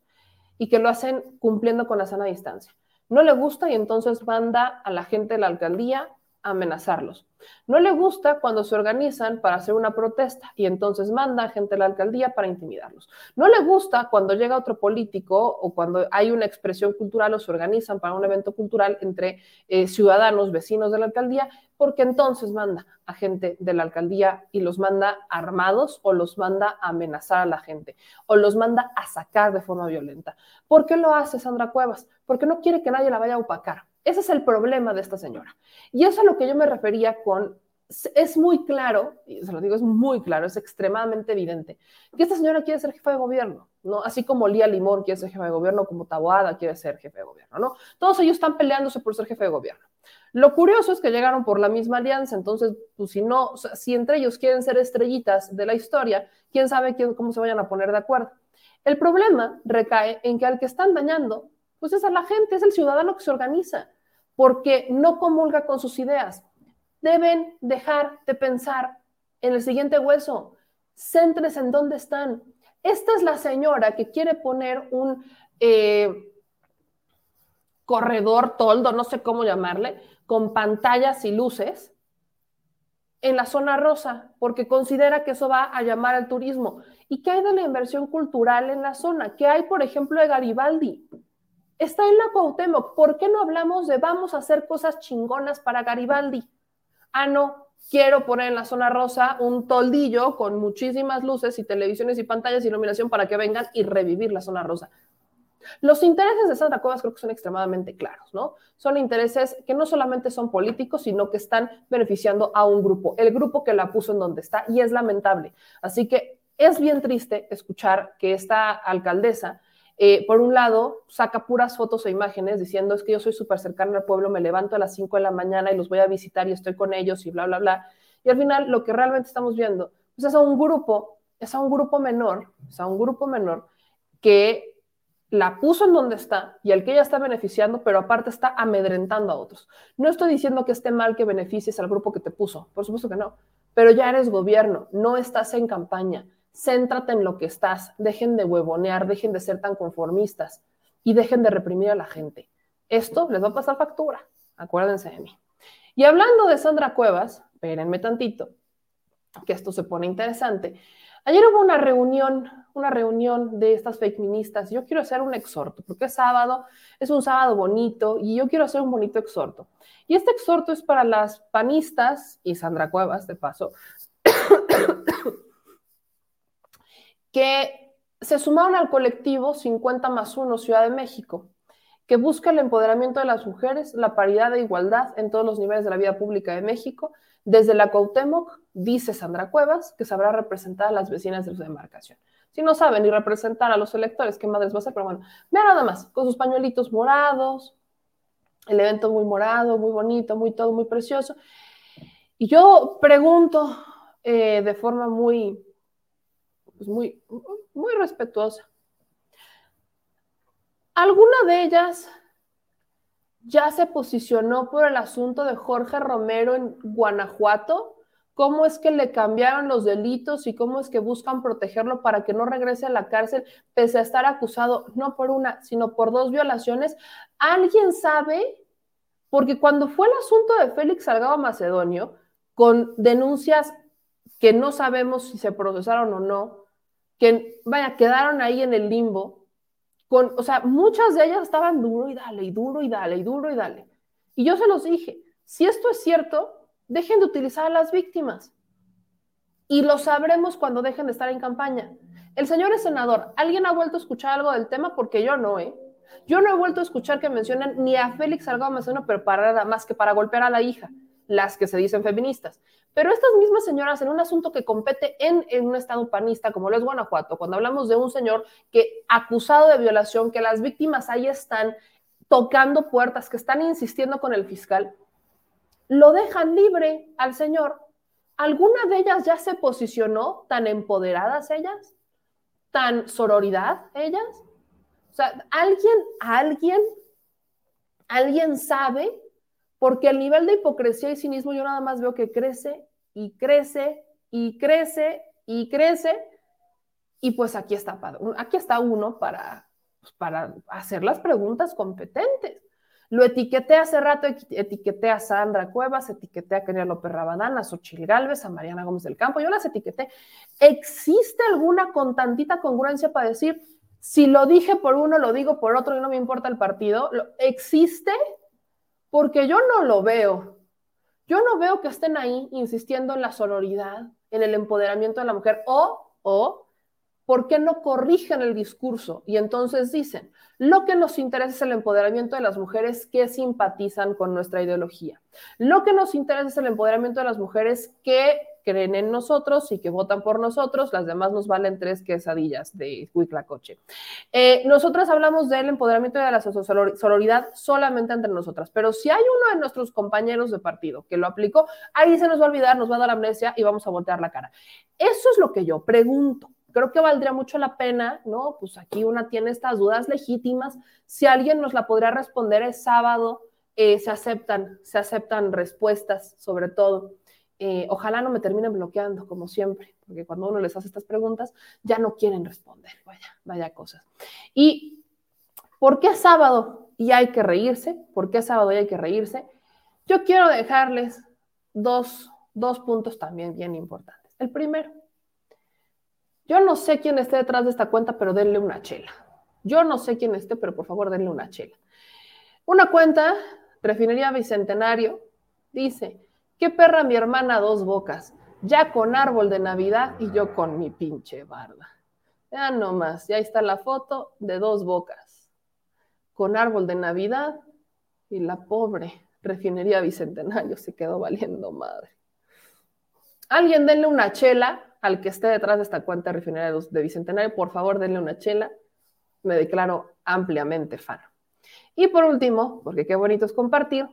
y que lo hacen cumpliendo con la sana distancia. No le gusta y entonces manda a la gente de la alcaldía amenazarlos. No le gusta cuando se organizan para hacer una protesta y entonces manda a gente a la alcaldía para intimidarlos. No le gusta cuando llega otro político o cuando hay una expresión cultural o se organizan para un evento cultural entre eh, ciudadanos, vecinos de la alcaldía, porque entonces manda a gente de la alcaldía y los manda armados o los manda a amenazar a la gente o los manda a sacar de forma violenta. ¿Por qué lo hace Sandra Cuevas? Porque no quiere que nadie la vaya a opacar ese es el problema de esta señora. Y eso es a lo que yo me refería con es muy claro, y se lo digo, es muy claro, es extremadamente evidente, que esta señora quiere ser jefa de gobierno, ¿no? Así como Lía Limón quiere ser jefa de gobierno, como Taboada quiere ser jefe de gobierno, ¿no? Todos ellos están peleándose por ser jefe de gobierno. Lo curioso es que llegaron por la misma alianza, entonces, pues si no, si entre ellos quieren ser estrellitas de la historia, quién sabe cómo se vayan a poner de acuerdo. El problema recae en que al que están dañando, pues es a la gente, es el ciudadano que se organiza, porque no comulga con sus ideas deben dejar de pensar en el siguiente hueso. Céntrese en dónde están. Esta es la señora que quiere poner un eh, corredor toldo, no sé cómo llamarle, con pantallas y luces en la zona rosa, porque considera que eso va a llamar al turismo. ¿Y qué hay de la inversión cultural en la zona? ¿Qué hay, por ejemplo, de Garibaldi? Está en la Cuauhtémoc. ¿Por qué no hablamos de vamos a hacer cosas chingonas para Garibaldi? ah, no, quiero poner en la zona rosa un toldillo con muchísimas luces y televisiones y pantallas y iluminación para que vengan y revivir la zona rosa. Los intereses de Sandra Cuevas creo que son extremadamente claros, ¿no? Son intereses que no solamente son políticos, sino que están beneficiando a un grupo, el grupo que la puso en donde está, y es lamentable. Así que es bien triste escuchar que esta alcaldesa eh, por un lado, saca puras fotos e imágenes diciendo es que yo soy súper cercano al pueblo, me levanto a las 5 de la mañana y los voy a visitar y estoy con ellos y bla, bla, bla. Y al final lo que realmente estamos viendo pues es a un grupo, es a un grupo menor, es a un grupo menor que la puso en donde está y al que ella está beneficiando, pero aparte está amedrentando a otros. No estoy diciendo que esté mal que beneficies al grupo que te puso, por supuesto que no, pero ya eres gobierno, no estás en campaña céntrate en lo que estás, dejen de huevonear, dejen de ser tan conformistas y dejen de reprimir a la gente. Esto les va a pasar factura, acuérdense de mí. Y hablando de Sandra Cuevas, espérenme tantito, que esto se pone interesante. Ayer hubo una reunión, una reunión de estas fake ministas. Yo quiero hacer un exhorto, porque es sábado, es un sábado bonito, y yo quiero hacer un bonito exhorto. Y este exhorto es para las panistas y Sandra Cuevas, de paso, que se sumaron al colectivo 50 más 1 Ciudad de México, que busca el empoderamiento de las mujeres, la paridad e igualdad en todos los niveles de la vida pública de México. Desde la Cuauhtémoc, dice Sandra Cuevas, que sabrá representar a las vecinas de su demarcación. Si no saben ni representar a los electores, ¿qué madres va a hacer? Pero bueno, vean nada más, con sus pañuelitos morados, el evento muy morado, muy bonito, muy todo, muy precioso. Y yo pregunto eh, de forma muy, pues, muy, muy respetuosa. ¿Alguna de ellas ya se posicionó por el asunto de Jorge Romero en Guanajuato? ¿Cómo es que le cambiaron los delitos y cómo es que buscan protegerlo para que no regrese a la cárcel pese a estar acusado no por una, sino por dos violaciones? ¿Alguien sabe? Porque cuando fue el asunto de Félix Salgado Macedonio, con denuncias que no sabemos si se procesaron o no, que, vaya, quedaron ahí en el limbo. Con, o sea, muchas de ellas estaban duro y dale, y duro y dale, y duro y dale. Y yo se los dije, si esto es cierto, dejen de utilizar a las víctimas. Y lo sabremos cuando dejen de estar en campaña. El señor es senador. ¿Alguien ha vuelto a escuchar algo del tema? Porque yo no, ¿eh? Yo no he vuelto a escuchar que mencionen ni a Félix Salgado Macedonio, pero para nada más que para golpear a la hija, las que se dicen feministas. Pero estas mismas señoras, en un asunto que compete en, un estado panista como lo es Guanajuato, cuando hablamos de un señor que acusado de violación, que las víctimas ahí están tocando puertas, que están insistiendo con el fiscal, lo dejan libre al señor. ¿Alguna de ellas ya se posicionó tan empoderadas ellas? ¿Tan sororidad ellas? O sea, ¿alguien, alguien, alguien sabe porque el nivel de hipocresía y cinismo yo nada más veo que crece y crece y crece y crece. Y pues aquí está, aquí está uno para, pues, para hacer las preguntas competentes. Lo etiqueté hace rato, etiqueté a Sandra Cuevas, etiqueté a Kenia López Rabadán, a Xochitl Galvez, a Mariana Gómez del Campo, yo las etiqueté. ¿Existe alguna con tantita congruencia para decir, si lo dije por uno, lo digo por otro y no me importa el partido? ¿Existe? Porque yo no lo veo. Yo no veo que estén ahí insistiendo en la sororidad, en el empoderamiento de la mujer o, o ¿por qué no corrigen el discurso? Y entonces dicen, lo que nos interesa es el empoderamiento de las mujeres que simpatizan con nuestra ideología. Lo que nos interesa es el empoderamiento de las mujeres que creen en nosotros y que votan por nosotros, las demás nos valen tres quesadillas de Huiclacoche. Eh, nosotras hablamos del empoderamiento de la sororidad solamente entre nosotras, pero si hay uno de nuestros compañeros de partido que lo aplicó, ahí se nos va a olvidar, nos va a dar amnesia y vamos a voltear la cara. Eso es lo que yo pregunto creo que valdría mucho la pena, ¿no? Pues aquí una tiene estas dudas legítimas. Si alguien nos la podría responder es sábado, eh, se aceptan, se aceptan respuestas, sobre todo. Eh, ojalá no me terminen bloqueando, como siempre, porque cuando uno les hace estas preguntas, ya no quieren responder. Vaya, vaya cosas. ¿Y por qué sábado y hay que reírse? ¿Por qué sábado y hay que reírse? Yo quiero dejarles dos, dos puntos también bien importantes. El primero, yo no sé quién esté detrás de esta cuenta, pero denle una chela. Yo no sé quién esté, pero por favor denle una chela. Una cuenta, Refinería Bicentenario, dice, qué perra mi hermana dos bocas, ya con árbol de Navidad y yo con mi pinche barba. Ya nomás, ya está la foto de dos bocas, con árbol de Navidad y la pobre Refinería Bicentenario se quedó valiendo madre. Alguien denle una chela al que esté detrás de esta cuenta refinería de Bicentenario, por favor denle una chela. Me declaro ampliamente fan. Y por último, porque qué bonito es compartir,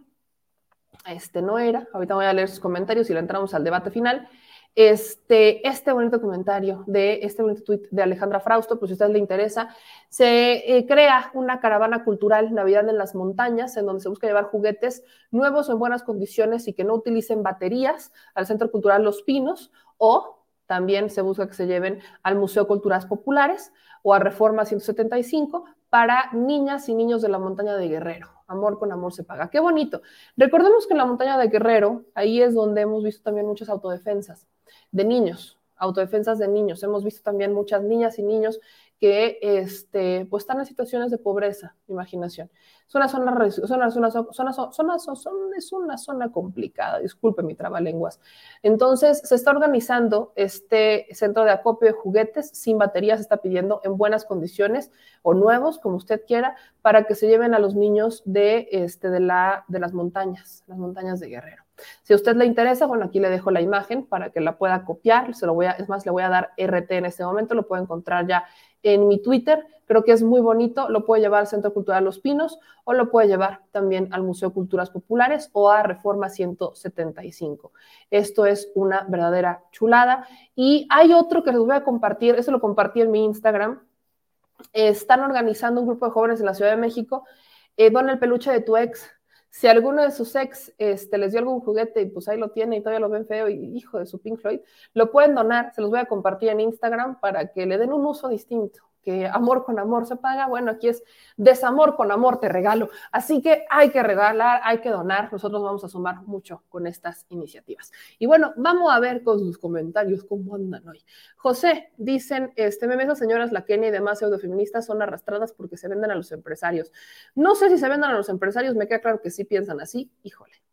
este no era, ahorita voy a leer sus comentarios y le entramos al debate final. Este, este bonito comentario de este bonito tweet de Alejandra Frausto, pues si a usted le interesa, se eh, crea una caravana cultural Navidad en las montañas, en donde se busca llevar juguetes nuevos en buenas condiciones y que no utilicen baterías al Centro Cultural Los Pinos o también se busca que se lleven al Museo Culturas Populares o a Reforma 175 para niñas y niños de la montaña de Guerrero. Amor con amor se paga. Qué bonito. Recordemos que en la montaña de Guerrero, ahí es donde hemos visto también muchas autodefensas de niños, autodefensas de niños. Hemos visto también muchas niñas y niños que este, pues están en situaciones de pobreza, imaginación. Es una zona, es zona, zona, zona, es una zona complicada, disculpe mi trabalenguas. Entonces, se está organizando este centro de acopio de juguetes sin baterías, se está pidiendo en buenas condiciones o nuevos, como usted quiera, para que se lleven a los niños de, este, de, la, de las montañas, las montañas de Guerrero. Si a usted le interesa, bueno, aquí le dejo la imagen para que la pueda copiar. Se lo voy a, es más, le voy a dar RT en este momento, lo puede encontrar ya en mi Twitter. Creo que es muy bonito. Lo puede llevar al Centro Cultural Los Pinos o lo puede llevar también al Museo Culturas Populares o a Reforma 175. Esto es una verdadera chulada. Y hay otro que les voy a compartir. Eso lo compartí en mi Instagram. Están organizando un grupo de jóvenes en la Ciudad de México. Eh, don el peluche de tu ex. Si alguno de sus ex este, les dio algún juguete y pues ahí lo tiene y todavía lo ven feo y hijo de su Pink Floyd, lo pueden donar, se los voy a compartir en Instagram para que le den un uso distinto que amor con amor se paga, bueno, aquí es desamor con amor te regalo. Así que hay que regalar, hay que donar, nosotros vamos a sumar mucho con estas iniciativas. Y bueno, vamos a ver con sus comentarios cómo andan hoy. José, dicen, este meme, esas señoras, la Kenia y demás pseudofeministas son arrastradas porque se venden a los empresarios. No sé si se venden a los empresarios, me queda claro que sí piensan así, híjole.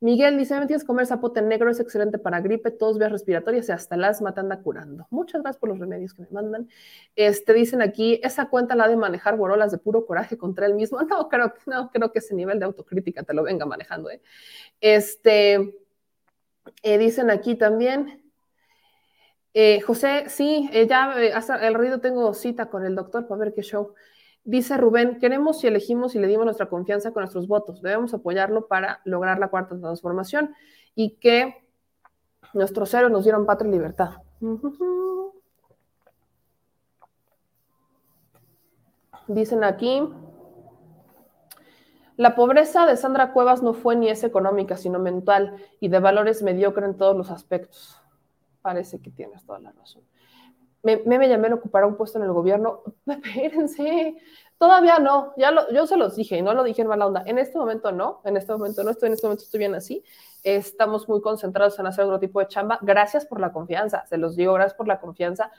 Miguel dice, me tienes que comer zapote negro, es excelente para gripe, todos vías respiratorias y hasta el asma te anda curando. Muchas gracias por los remedios que me mandan. Este, dicen aquí, esa cuenta la de manejar guarolas de puro coraje contra él mismo. No, creo, no, creo que ese nivel de autocrítica te lo venga manejando. ¿eh? Este, eh, dicen aquí también, eh, José, sí, ya hasta el ruido tengo cita con el doctor para ver qué show. Dice Rubén, queremos y elegimos y le dimos nuestra confianza con nuestros votos. Debemos apoyarlo para lograr la cuarta transformación y que nuestros héroes nos dieron patria y libertad. Dicen aquí, la pobreza de Sandra Cuevas no fue ni es económica, sino mental y de valores mediocre en todos los aspectos. Parece que tienes toda la razón me, me llamé a ocupar un puesto en el gobierno. Espérense, todavía no, ya lo, yo se los dije no lo dije en mala onda. En este momento no, en este momento no estoy, en este momento estoy bien así. Estamos muy concentrados en hacer otro tipo de chamba. Gracias por la confianza, se los digo, gracias por la confianza.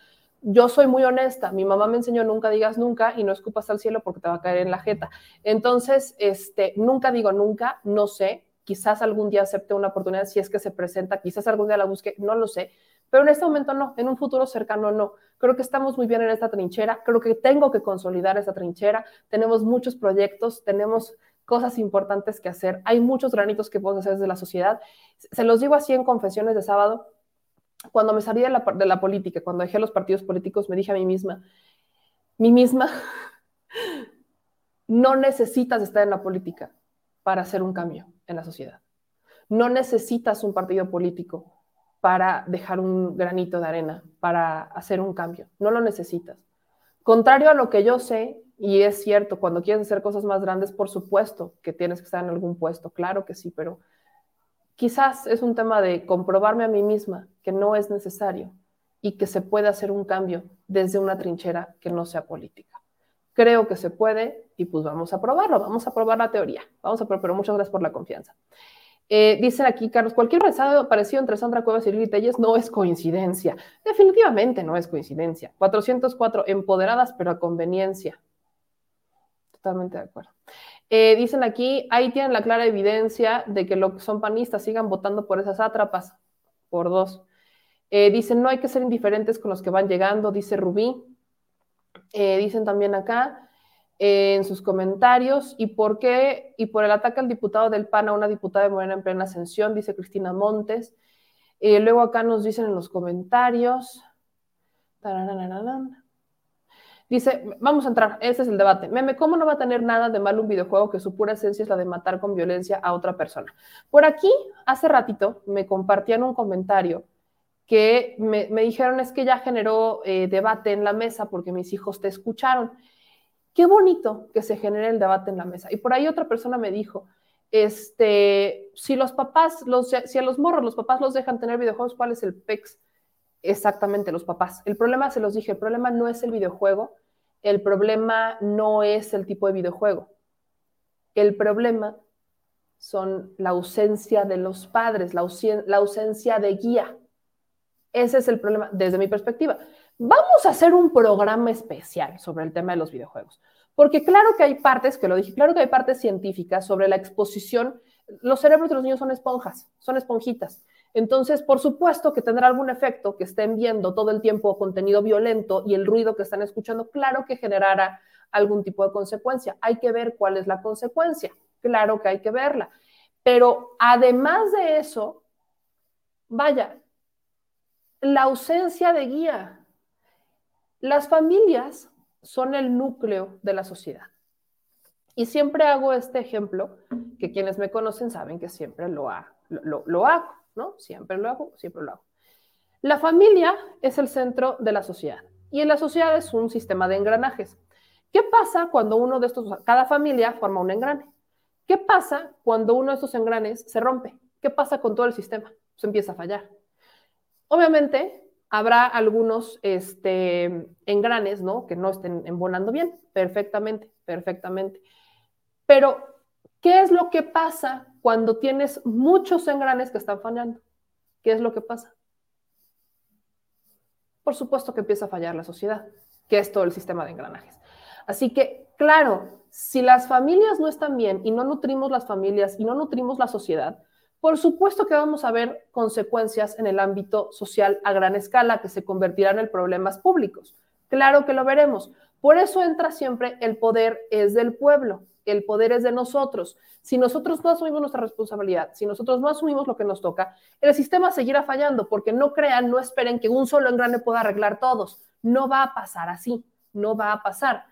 Yo soy muy honesta, mi mamá me enseñó nunca digas nunca y no escupas al cielo porque te va a caer en la jeta. Entonces, este, nunca digo nunca, no sé, quizás algún día acepte una oportunidad si es que se presenta, quizás algún día la busque, no lo sé, Pero en este momento no, en un futuro cercano no. Creo que estamos muy bien en esta trinchera, creo que tengo que consolidar esta trinchera, tenemos muchos proyectos, tenemos cosas importantes que hacer, hay muchos granitos que podemos hacer desde la sociedad. Se los digo así en confesiones de sábado, cuando me salí de la, de la política, cuando dejé los partidos políticos, me dije a mí misma, mí misma, no necesitas estar en la política para hacer un cambio en la sociedad. No necesitas un partido político para dejar un granito de arena, para hacer un cambio. No lo necesitas. Contrario a lo que yo sé, y es cierto, cuando quieres hacer cosas más grandes, por supuesto que tienes que estar en algún puesto, claro que sí, pero quizás es un tema de comprobarme a mí misma que no es necesario y que se puede hacer un cambio desde una trinchera que no sea política. Creo que se puede y pues vamos a probarlo, vamos a probar la teoría, vamos a probar, pero muchas gracias por la confianza. Eh, dice aquí, Carlos, cualquier parecido entre Sandra Cuevas y Lili Telles no es coincidencia. Definitivamente no es coincidencia. 404, empoderadas pero a conveniencia. Totalmente de acuerdo. Eh, dicen aquí, ahí tienen la clara evidencia de que lo son panistas sigan votando por esas atrapas. Por dos. Eh, dicen, no hay que ser indiferentes con los que van llegando, dice Rubí. dicen también acá, en sus comentarios y por qué y por el ataque al diputado del PAN a una diputada de Morena en plena ascensión, dice Cristina Montes. Eh, luego acá nos dicen en los comentarios. Dice, vamos a entrar, ese es el debate. Meme, ¿cómo no va a tener nada de malo un videojuego que su pura esencia es la de matar con violencia a otra persona? Por aquí, hace ratito, me compartían un comentario que me, dijeron es que ya generó eh, debate en la mesa porque mis hijos te escucharon. Qué bonito que se genere el debate en la mesa. Y por ahí otra persona me dijo, este, si los papás, los, si a los morros los papás los dejan tener videojuegos, ¿cuál es el PEX? Exactamente, los papás. El problema, se los dije, el problema no es el videojuego, el problema no es el tipo de videojuego. El problema son la ausencia de los padres, la, la ausencia de guía. Ese es el problema desde mi perspectiva. Vamos a hacer un programa especial sobre el tema de los videojuegos, porque claro que hay partes, que lo dije, claro que hay partes científicas sobre la exposición. Los cerebros de los niños son esponjas, son esponjitas. Entonces, por supuesto que tendrá algún efecto que estén viendo todo el tiempo contenido violento y el ruido que están escuchando, claro que generará algún tipo de consecuencia. Hay que ver cuál es la consecuencia, claro que hay que verla. Pero además de eso, vaya, la ausencia de guía, las familias son el núcleo de la sociedad. Y siempre hago este ejemplo, que quienes me conocen saben que siempre lo, hago, ¿no? Siempre lo hago, siempre lo hago. La familia es el centro de la sociedad y en la sociedad es un sistema de engranajes. ¿Qué pasa cuando uno de estos, cada familia forma un engrane? ¿Qué pasa cuando uno de estos engranes se rompe? ¿Qué pasa con todo el sistema? Se empieza a fallar. Obviamente, Habrá algunos este, engranes, ¿no? Que no estén embonando bien, perfectamente, perfectamente. Pero, ¿qué es lo que pasa cuando tienes muchos engranes que están fallando? ¿Qué es lo que pasa? Por supuesto que empieza a fallar la sociedad, que es todo el sistema de engranajes. Así que, claro, si las familias no están bien y no nutrimos las familias y no nutrimos la sociedad, por supuesto que vamos a ver consecuencias en el ámbito social a gran escala que se convertirán en problemas públicos. Claro que lo veremos. Por eso entra siempre el poder es del pueblo, el poder es de nosotros. Si nosotros no asumimos nuestra responsabilidad, si nosotros no asumimos lo que nos toca, el sistema seguirá fallando, porque no crean, no esperen que un solo engrane pueda arreglar todos. No va a pasar así, no va a pasar.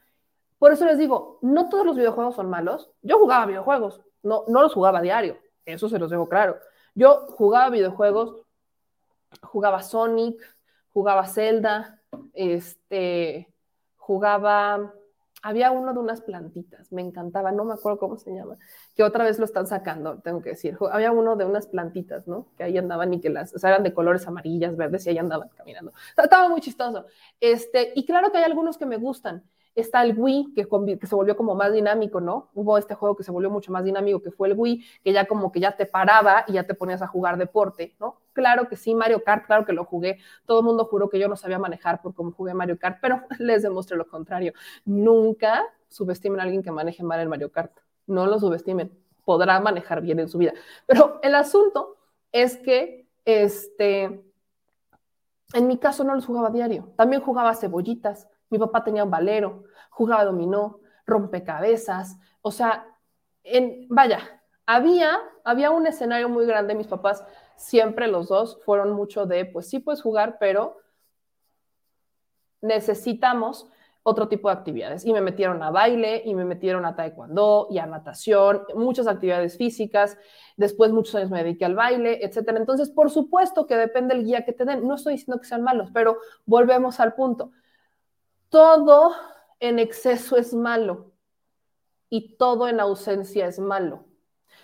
Por eso les digo, no todos los videojuegos son malos. Yo jugaba videojuegos, no, no los jugaba a diario, eso se los dejo claro. Yo jugaba videojuegos, jugaba Sonic, jugaba Zelda, este, jugaba, había uno de unas plantitas, me encantaba, no me acuerdo cómo se llama, que otra vez lo están sacando, tengo que decir. Había uno de unas plantitas, ¿no? Que ahí andaban y que las, eran de colores amarillas, verdes y ahí andaban caminando. Estaba muy chistoso. Este, y claro que hay algunos que me gustan. Está el Wii, que, se volvió como más dinámico, ¿no? Hubo este juego que se volvió mucho más dinámico, que fue el Wii, que ya como que ya te paraba y ya te ponías a jugar deporte, ¿no? Claro que sí, Mario Kart, claro que lo jugué. Todo el mundo juró que yo no sabía manejar por cómo jugué Mario Kart, pero les demostré lo contrario. Nunca subestimen a alguien que maneje mal el Mario Kart. No lo subestimen. Podrá manejar bien en su vida. Pero el asunto es que, este, En mi caso no los jugaba diario. También jugaba cebollitas. Mi papá tenía un valero, jugaba dominó, rompecabezas. O sea, en, vaya, había, había un escenario muy grande. Mis papás siempre los dos fueron mucho de, pues sí puedes jugar, pero necesitamos otro tipo de actividades. Y me metieron a baile, y me metieron a taekwondo, y a natación, muchas actividades físicas. Después muchos años me dediqué al baile, etcétera. Entonces, por supuesto que depende del guía que te den. No estoy diciendo que sean malos, pero volvemos al punto. Todo en exceso es malo y todo en ausencia es malo.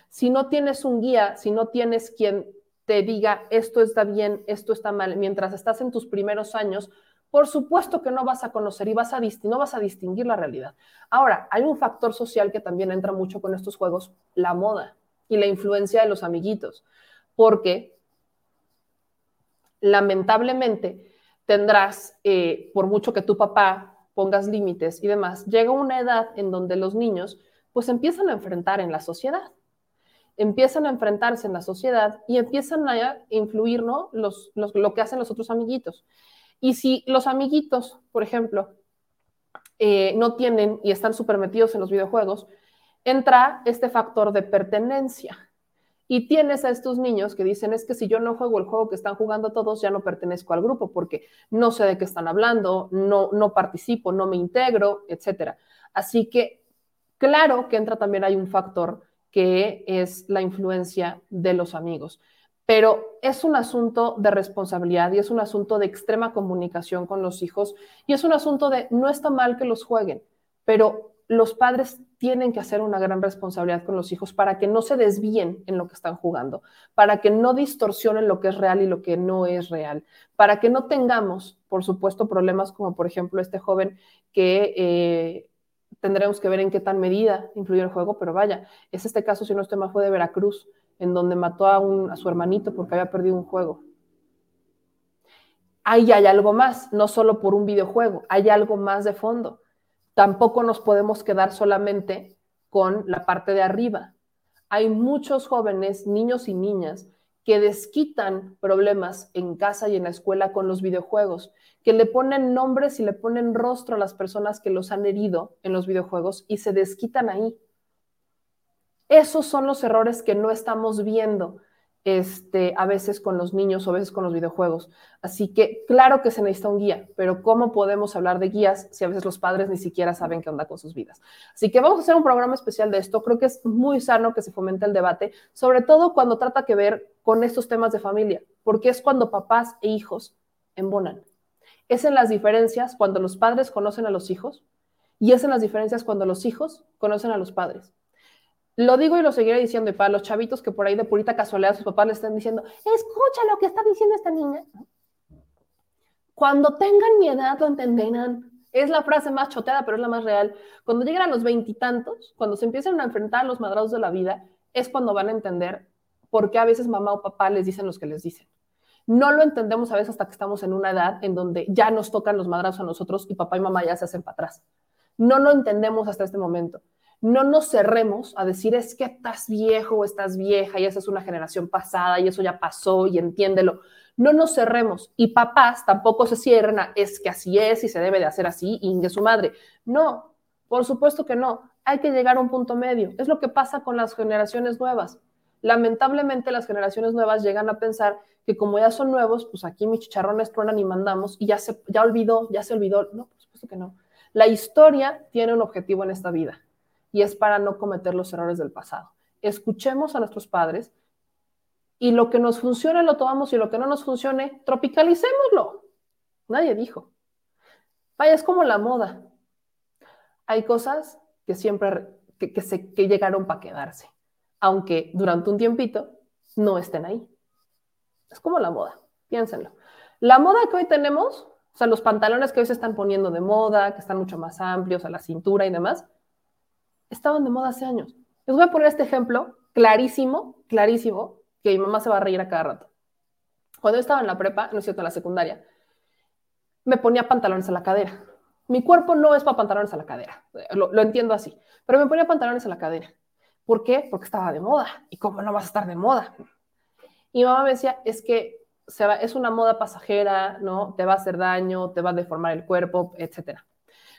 Si no tienes un guía, si no tienes quien te diga esto está bien, esto está mal, mientras estás en tus primeros años, por supuesto que no vas a conocer y vas a no vas a distinguir la realidad. Ahora, hay un factor social que también entra mucho con estos juegos, la moda y la influencia de los amiguitos, porque lamentablemente tendrás, eh, por mucho que tu papá pongas límites y demás, llega una edad en donde los niños pues empiezan a enfrentar en la sociedad, empiezan a enfrentarse en la sociedad y empiezan a influir ¿no? los, lo que hacen los otros amiguitos. Y si los amiguitos, por ejemplo, eh, no tienen y están súper metidos en los videojuegos, entra este factor de pertenencia. Y tienes a estos niños que dicen, es que si yo no juego el juego que están jugando todos, ya no pertenezco al grupo porque no sé de qué están hablando, no, no participo, no me integro, etc. Así que, claro que entra también hay un factor que es la influencia de los amigos pero es un asunto de responsabilidad y es un asunto de extrema comunicación con los hijos y es un asunto de no está mal que los jueguen, pero los padres tienen que hacer una gran responsabilidad con los hijos para que no se desvíen en lo que están jugando, para que no distorsionen lo que es real y lo que no es real, para que no tengamos, por supuesto, problemas como por ejemplo este joven que eh, tendremos que ver en qué tan medida influye el juego, pero vaya, es este caso, si no estoy mal, fue de Veracruz, en donde mató a, su hermanito porque había perdido un juego. Ahí hay algo más, no solo por un videojuego, hay algo más de fondo. Tampoco nos podemos quedar solamente con la parte de arriba. Hay muchos jóvenes, niños y niñas, que desquitan problemas en casa y en la escuela con los videojuegos, que le ponen nombres y le ponen rostro a las personas que los han herido en los videojuegos y se desquitan ahí. Esos son los errores que no estamos viendo este, a veces con los niños o a veces con los videojuegos. Así que claro que se necesita un guía, pero ¿cómo podemos hablar de guías si a veces los padres ni siquiera saben qué onda con sus vidas? Así que vamos a hacer un programa especial de esto. Creo que es muy sano que se fomente el debate, sobre todo cuando trata que ver con estos temas de familia, porque es cuando papás e hijos embonan. Es en las diferencias cuando los padres conocen a los hijos y es en las diferencias cuando los hijos conocen a los padres. Lo digo y lo seguiré diciendo, y para los chavitos que por ahí de purita casualidad sus papás le están diciendo, escucha lo que está diciendo esta niña. Cuando tengan mi edad lo entenderán. Es la frase más choteada, pero es la más real. Cuando lleguen a los veintitantos, cuando se empiecen a enfrentar a los madrados de la vida, es cuando van a entender por qué a veces mamá o papá les dicen los que les dicen. No lo entendemos a veces hasta que estamos en una edad en donde ya nos tocan los madrados a nosotros y papá y mamá ya se hacen para atrás. No lo entendemos hasta este momento no nos cerremos a decir es que estás viejo o estás vieja y esa es una generación pasada y eso ya pasó y entiéndelo. No nos cerremos y papás tampoco se cierren a es que así es y se debe de hacer así y de su madre. No, por supuesto que no. Hay que llegar a un punto medio. Es lo que pasa con las generaciones nuevas. Lamentablemente las generaciones nuevas llegan a pensar que como ya son nuevos, pues aquí mis chicharrones truenan y mandamos y ya se ya olvidó, ya se olvidó. No, por supuesto que no. La historia tiene un objetivo en esta vida y es para no cometer los errores del pasado. Escuchemos a nuestros padres y lo que nos funcione lo tomamos y lo que no nos funcione, tropicalicémoslo. Nadie dijo. Vaya, es como la moda. Hay cosas que siempre que, que llegaron para quedarse, aunque durante un tiempito no estén ahí. Es como la moda, piénsenlo. La moda que hoy tenemos, o sea, los pantalones que hoy se están poniendo de moda, que están mucho más amplios a la cintura y demás, estaban de moda hace años. Les voy a poner este ejemplo clarísimo, clarísimo, que mi mamá se va a reír a cada rato. Cuando yo estaba en la prepa, no es cierto, en la secundaria, me ponía pantalones a la cadera. Mi cuerpo no es para pantalones a la cadera, lo, lo entiendo así, pero me ponía pantalones a la cadera. ¿Por qué? Porque estaba de moda. ¿Y cómo no vas a estar de moda? Y mi mamá me decía, es que se va, es una moda pasajera, ¿no? Te va a hacer daño, te va a deformar el cuerpo, etc.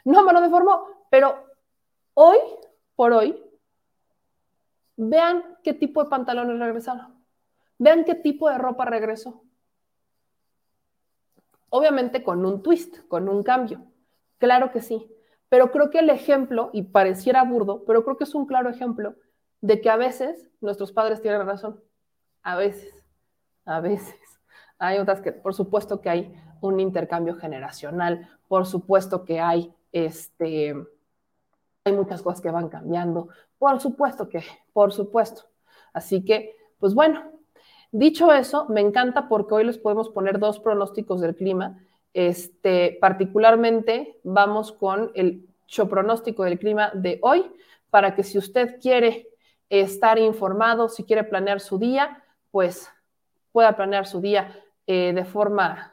No me lo deformó, pero hoy por hoy, vean qué tipo de pantalones regresaron. Vean qué tipo de ropa regresó. Obviamente con un twist, con un cambio. Claro que sí. Pero creo que el ejemplo, y pareciera burdo, pero creo que es un claro ejemplo de que a veces nuestros padres tienen razón. A veces, a veces. Hay otras que, por supuesto que hay un intercambio generacional, por supuesto que hay este, hay muchas cosas que van cambiando. Por supuesto que, por supuesto. Así que, pues bueno, dicho eso, me encanta porque hoy les podemos poner dos pronósticos del clima. Este, particularmente vamos con el pronóstico del clima de hoy para que si usted quiere estar informado, si quiere planear su día, pues pueda planear su día eh, de forma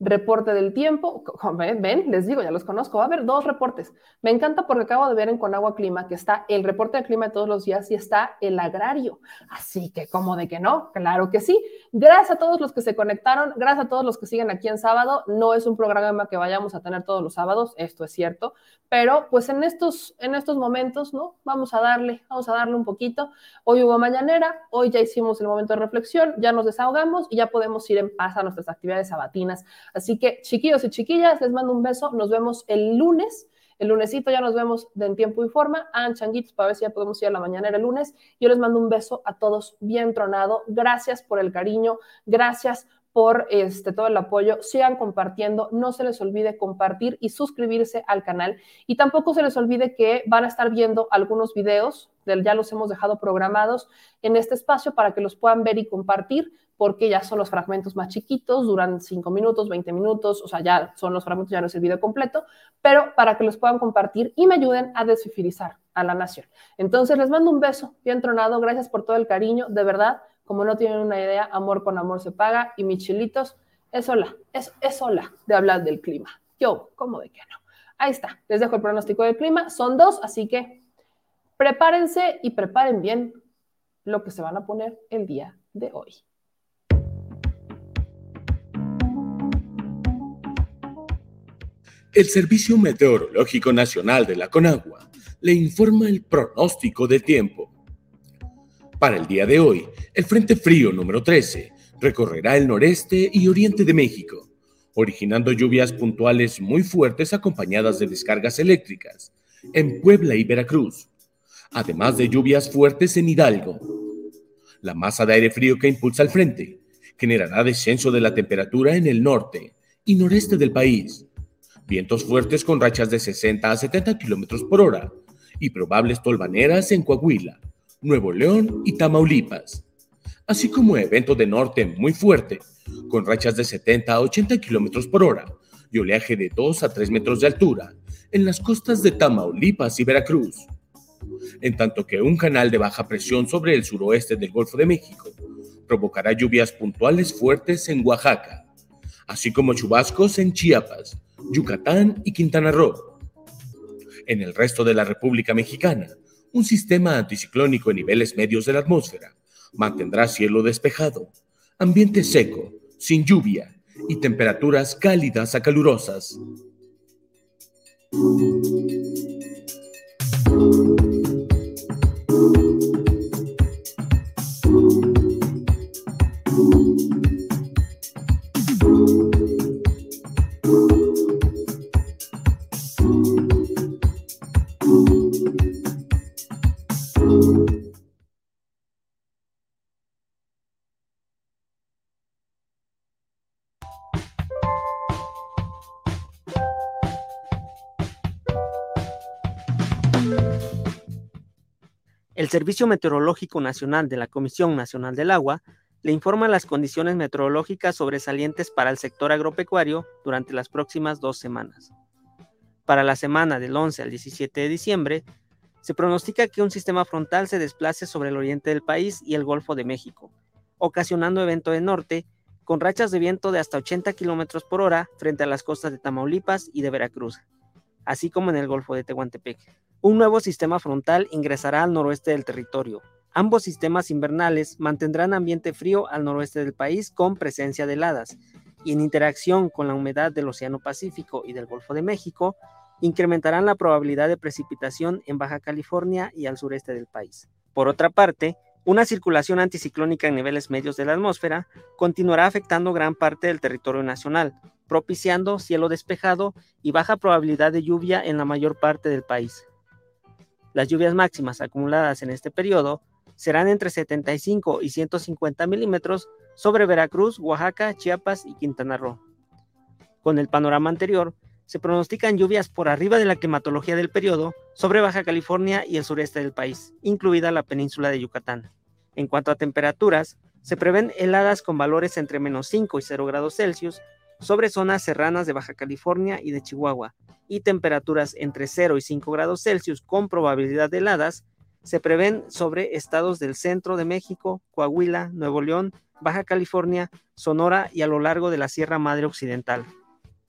reporte del tiempo, ven, les digo, ya los conozco, va a haber dos reportes. Me encanta porque acabo de ver en Conagua Clima que está el reporte de clima de todos los días y está el agrario. Así que, ¿cómo de que no? Claro que sí. Gracias a todos los que se conectaron, gracias a todos los que siguen aquí en sábado. No es un programa que vayamos a tener todos los sábados, esto es cierto, pero pues en estos, en estos momentos, ¿no? Vamos a darle, vamos a darle un poquito. Hoy hubo mañanera, hoy ya hicimos el momento de reflexión, ya nos desahogamos y ya podemos ir en paz a nuestras actividades sabatinas Así que, chiquillos y chiquillas, les mando un beso. Nos vemos el lunes. El lunesito ya nos vemos de en tiempo y forma. Hagan changuitos para ver si ya podemos ir a la mañana el lunes. Yo les mando un beso a todos bien tronado. Gracias por el cariño. Gracias por este, todo el apoyo. Sigan compartiendo. No se les olvide compartir y suscribirse al canal. Y tampoco se les olvide que van a estar viendo algunos videos, ya los hemos dejado programados en este espacio para que los puedan ver y compartir porque ya son los fragmentos más chiquitos, duran 5 minutos, 20 minutos, o sea, ya son los fragmentos, ya no es el video completo, pero para que los puedan compartir y me ayuden a desfifilizar a la nación. Entonces, les mando un beso bien tronado, gracias por todo el cariño, de verdad, como no tienen una idea, amor con amor se paga y mis chilitos, es hola, es, es hola de hablar del clima. Yo, ¿cómo de que no? Ahí está, les dejo el pronóstico del clima, son dos, así que prepárense y preparen bien lo que se van a poner el día de hoy. El Servicio Meteorológico Nacional de la Conagua le informa el pronóstico de tiempo. Para el día de hoy, el Frente Frío número 13 recorrerá el noreste y oriente de México, originando lluvias puntuales muy fuertes acompañadas de descargas eléctricas en Puebla y Veracruz, además de lluvias fuertes en Hidalgo. La masa de aire frío que impulsa el frente generará descenso de la temperatura en el norte y noreste del país, vientos fuertes con rachas de 60 a 70 kilómetros por hora y probables tolvaneras en Coahuila, Nuevo León y Tamaulipas, así como evento de norte muy fuerte, con rachas de 70 a 80 kilómetros por hora y oleaje de 2 a 3 metros de altura en las costas de Tamaulipas y Veracruz. En tanto que un canal de baja presión sobre el suroeste del Golfo de México provocará lluvias puntuales fuertes en Oaxaca, así como chubascos en Chiapas, Yucatán y Quintana Roo. En el resto de la República Mexicana, un sistema anticiclónico en niveles medios de la atmósfera mantendrá cielo despejado, ambiente seco, sin lluvia y temperaturas cálidas a calurosas. El Servicio Meteorológico Nacional de la Comisión Nacional del Agua le informa las condiciones meteorológicas sobresalientes para el sector agropecuario durante las próximas dos semanas. Para la semana del 11 al 17 de diciembre, se pronostica que un sistema frontal se desplace sobre el oriente del país y el Golfo de México, ocasionando evento de norte con rachas de viento de hasta 80 km por hora frente a las costas de Tamaulipas y de Veracruz, así como en el Golfo de Tehuantepec. Un nuevo sistema frontal ingresará al noroeste del territorio, Ambos sistemas invernales mantendrán ambiente frío al noroeste del país con presencia de heladas y en interacción con la humedad del Océano Pacífico y del Golfo de México, incrementarán la probabilidad de precipitación en Baja California y al sureste del país. Por otra parte, una circulación anticiclónica en niveles medios de la atmósfera continuará afectando gran parte del territorio nacional, propiciando cielo despejado y baja probabilidad de lluvia en la mayor parte del país. Las lluvias máximas acumuladas en este periodo serán entre 75 y 150 milímetros sobre Veracruz, Oaxaca, Chiapas y Quintana Roo. Con el panorama anterior, se pronostican lluvias por arriba de la climatología del periodo sobre Baja California y el sureste del país, incluida la península de Yucatán. En cuanto a temperaturas, se prevén heladas con valores entre menos 5 y 0 grados Celsius sobre zonas serranas de Baja California y de Chihuahua, y temperaturas entre 0 y 5 grados Celsius con probabilidad de heladas se prevén sobre estados del centro de México, Coahuila, Nuevo León, Baja California, Sonora y a lo largo de la Sierra Madre Occidental.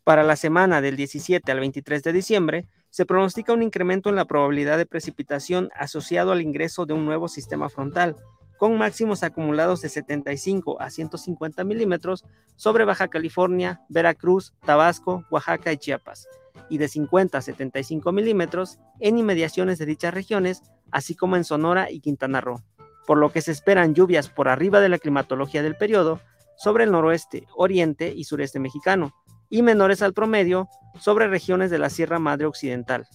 Para la semana del 17 al 23 de diciembre, se pronostica un incremento en la probabilidad de precipitación asociado al ingreso de un nuevo sistema frontal, con máximos acumulados de 75 a 150 milímetros sobre Baja California, Veracruz, Tabasco, Oaxaca y Chiapas, y de 50 a 75 milímetros en inmediaciones de dichas regiones, así como en Sonora y Quintana Roo, por lo que se esperan lluvias por arriba de la climatología del periodo sobre el noroeste, oriente y sureste mexicano, y menores al promedio sobre regiones de la Sierra Madre Occidental.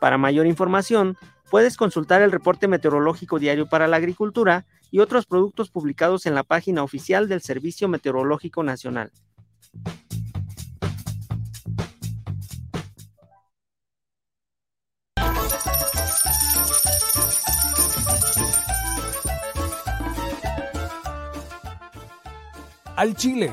Para mayor información, puedes consultar el reporte meteorológico diario para la agricultura y otros productos publicados en la página oficial del Servicio Meteorológico Nacional. Al Chile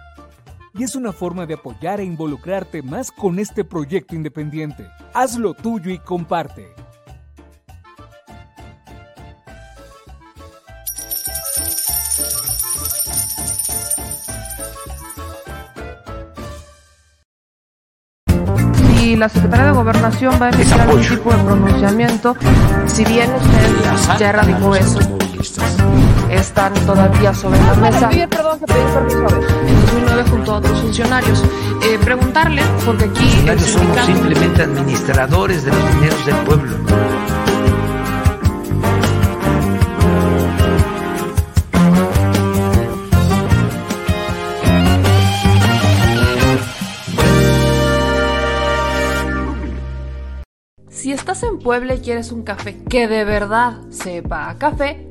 y es una forma de apoyar e involucrarte más con este proyecto independiente. Hazlo tuyo y comparte. Si la Secretaría de Gobernación va a emitir algún tipo de pronunciamiento, si bien usted ya erradicó eso, están todavía sobre la mesa. Perdón que pedí permiso a ver. En 2009 junto a otros funcionarios. Eh, preguntarle, porque aquí Nosotros somos simplemente administradores de los dineros del pueblo. Si estás en Puebla y quieres un café que de verdad sepa a café,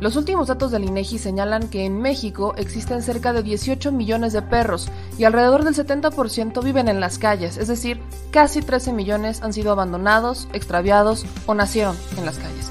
Los últimos datos del INEGI señalan que en México existen cerca de 18 millones de perros y alrededor del 70% viven en las calles, es decir, casi 13 millones han sido abandonados, extraviados o nacieron en las calles.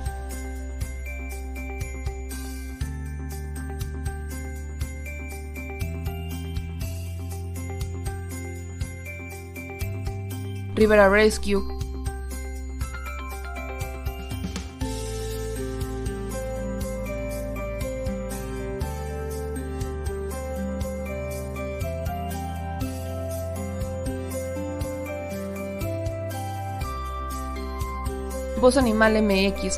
Rivera Rescue. Voz Animal MX,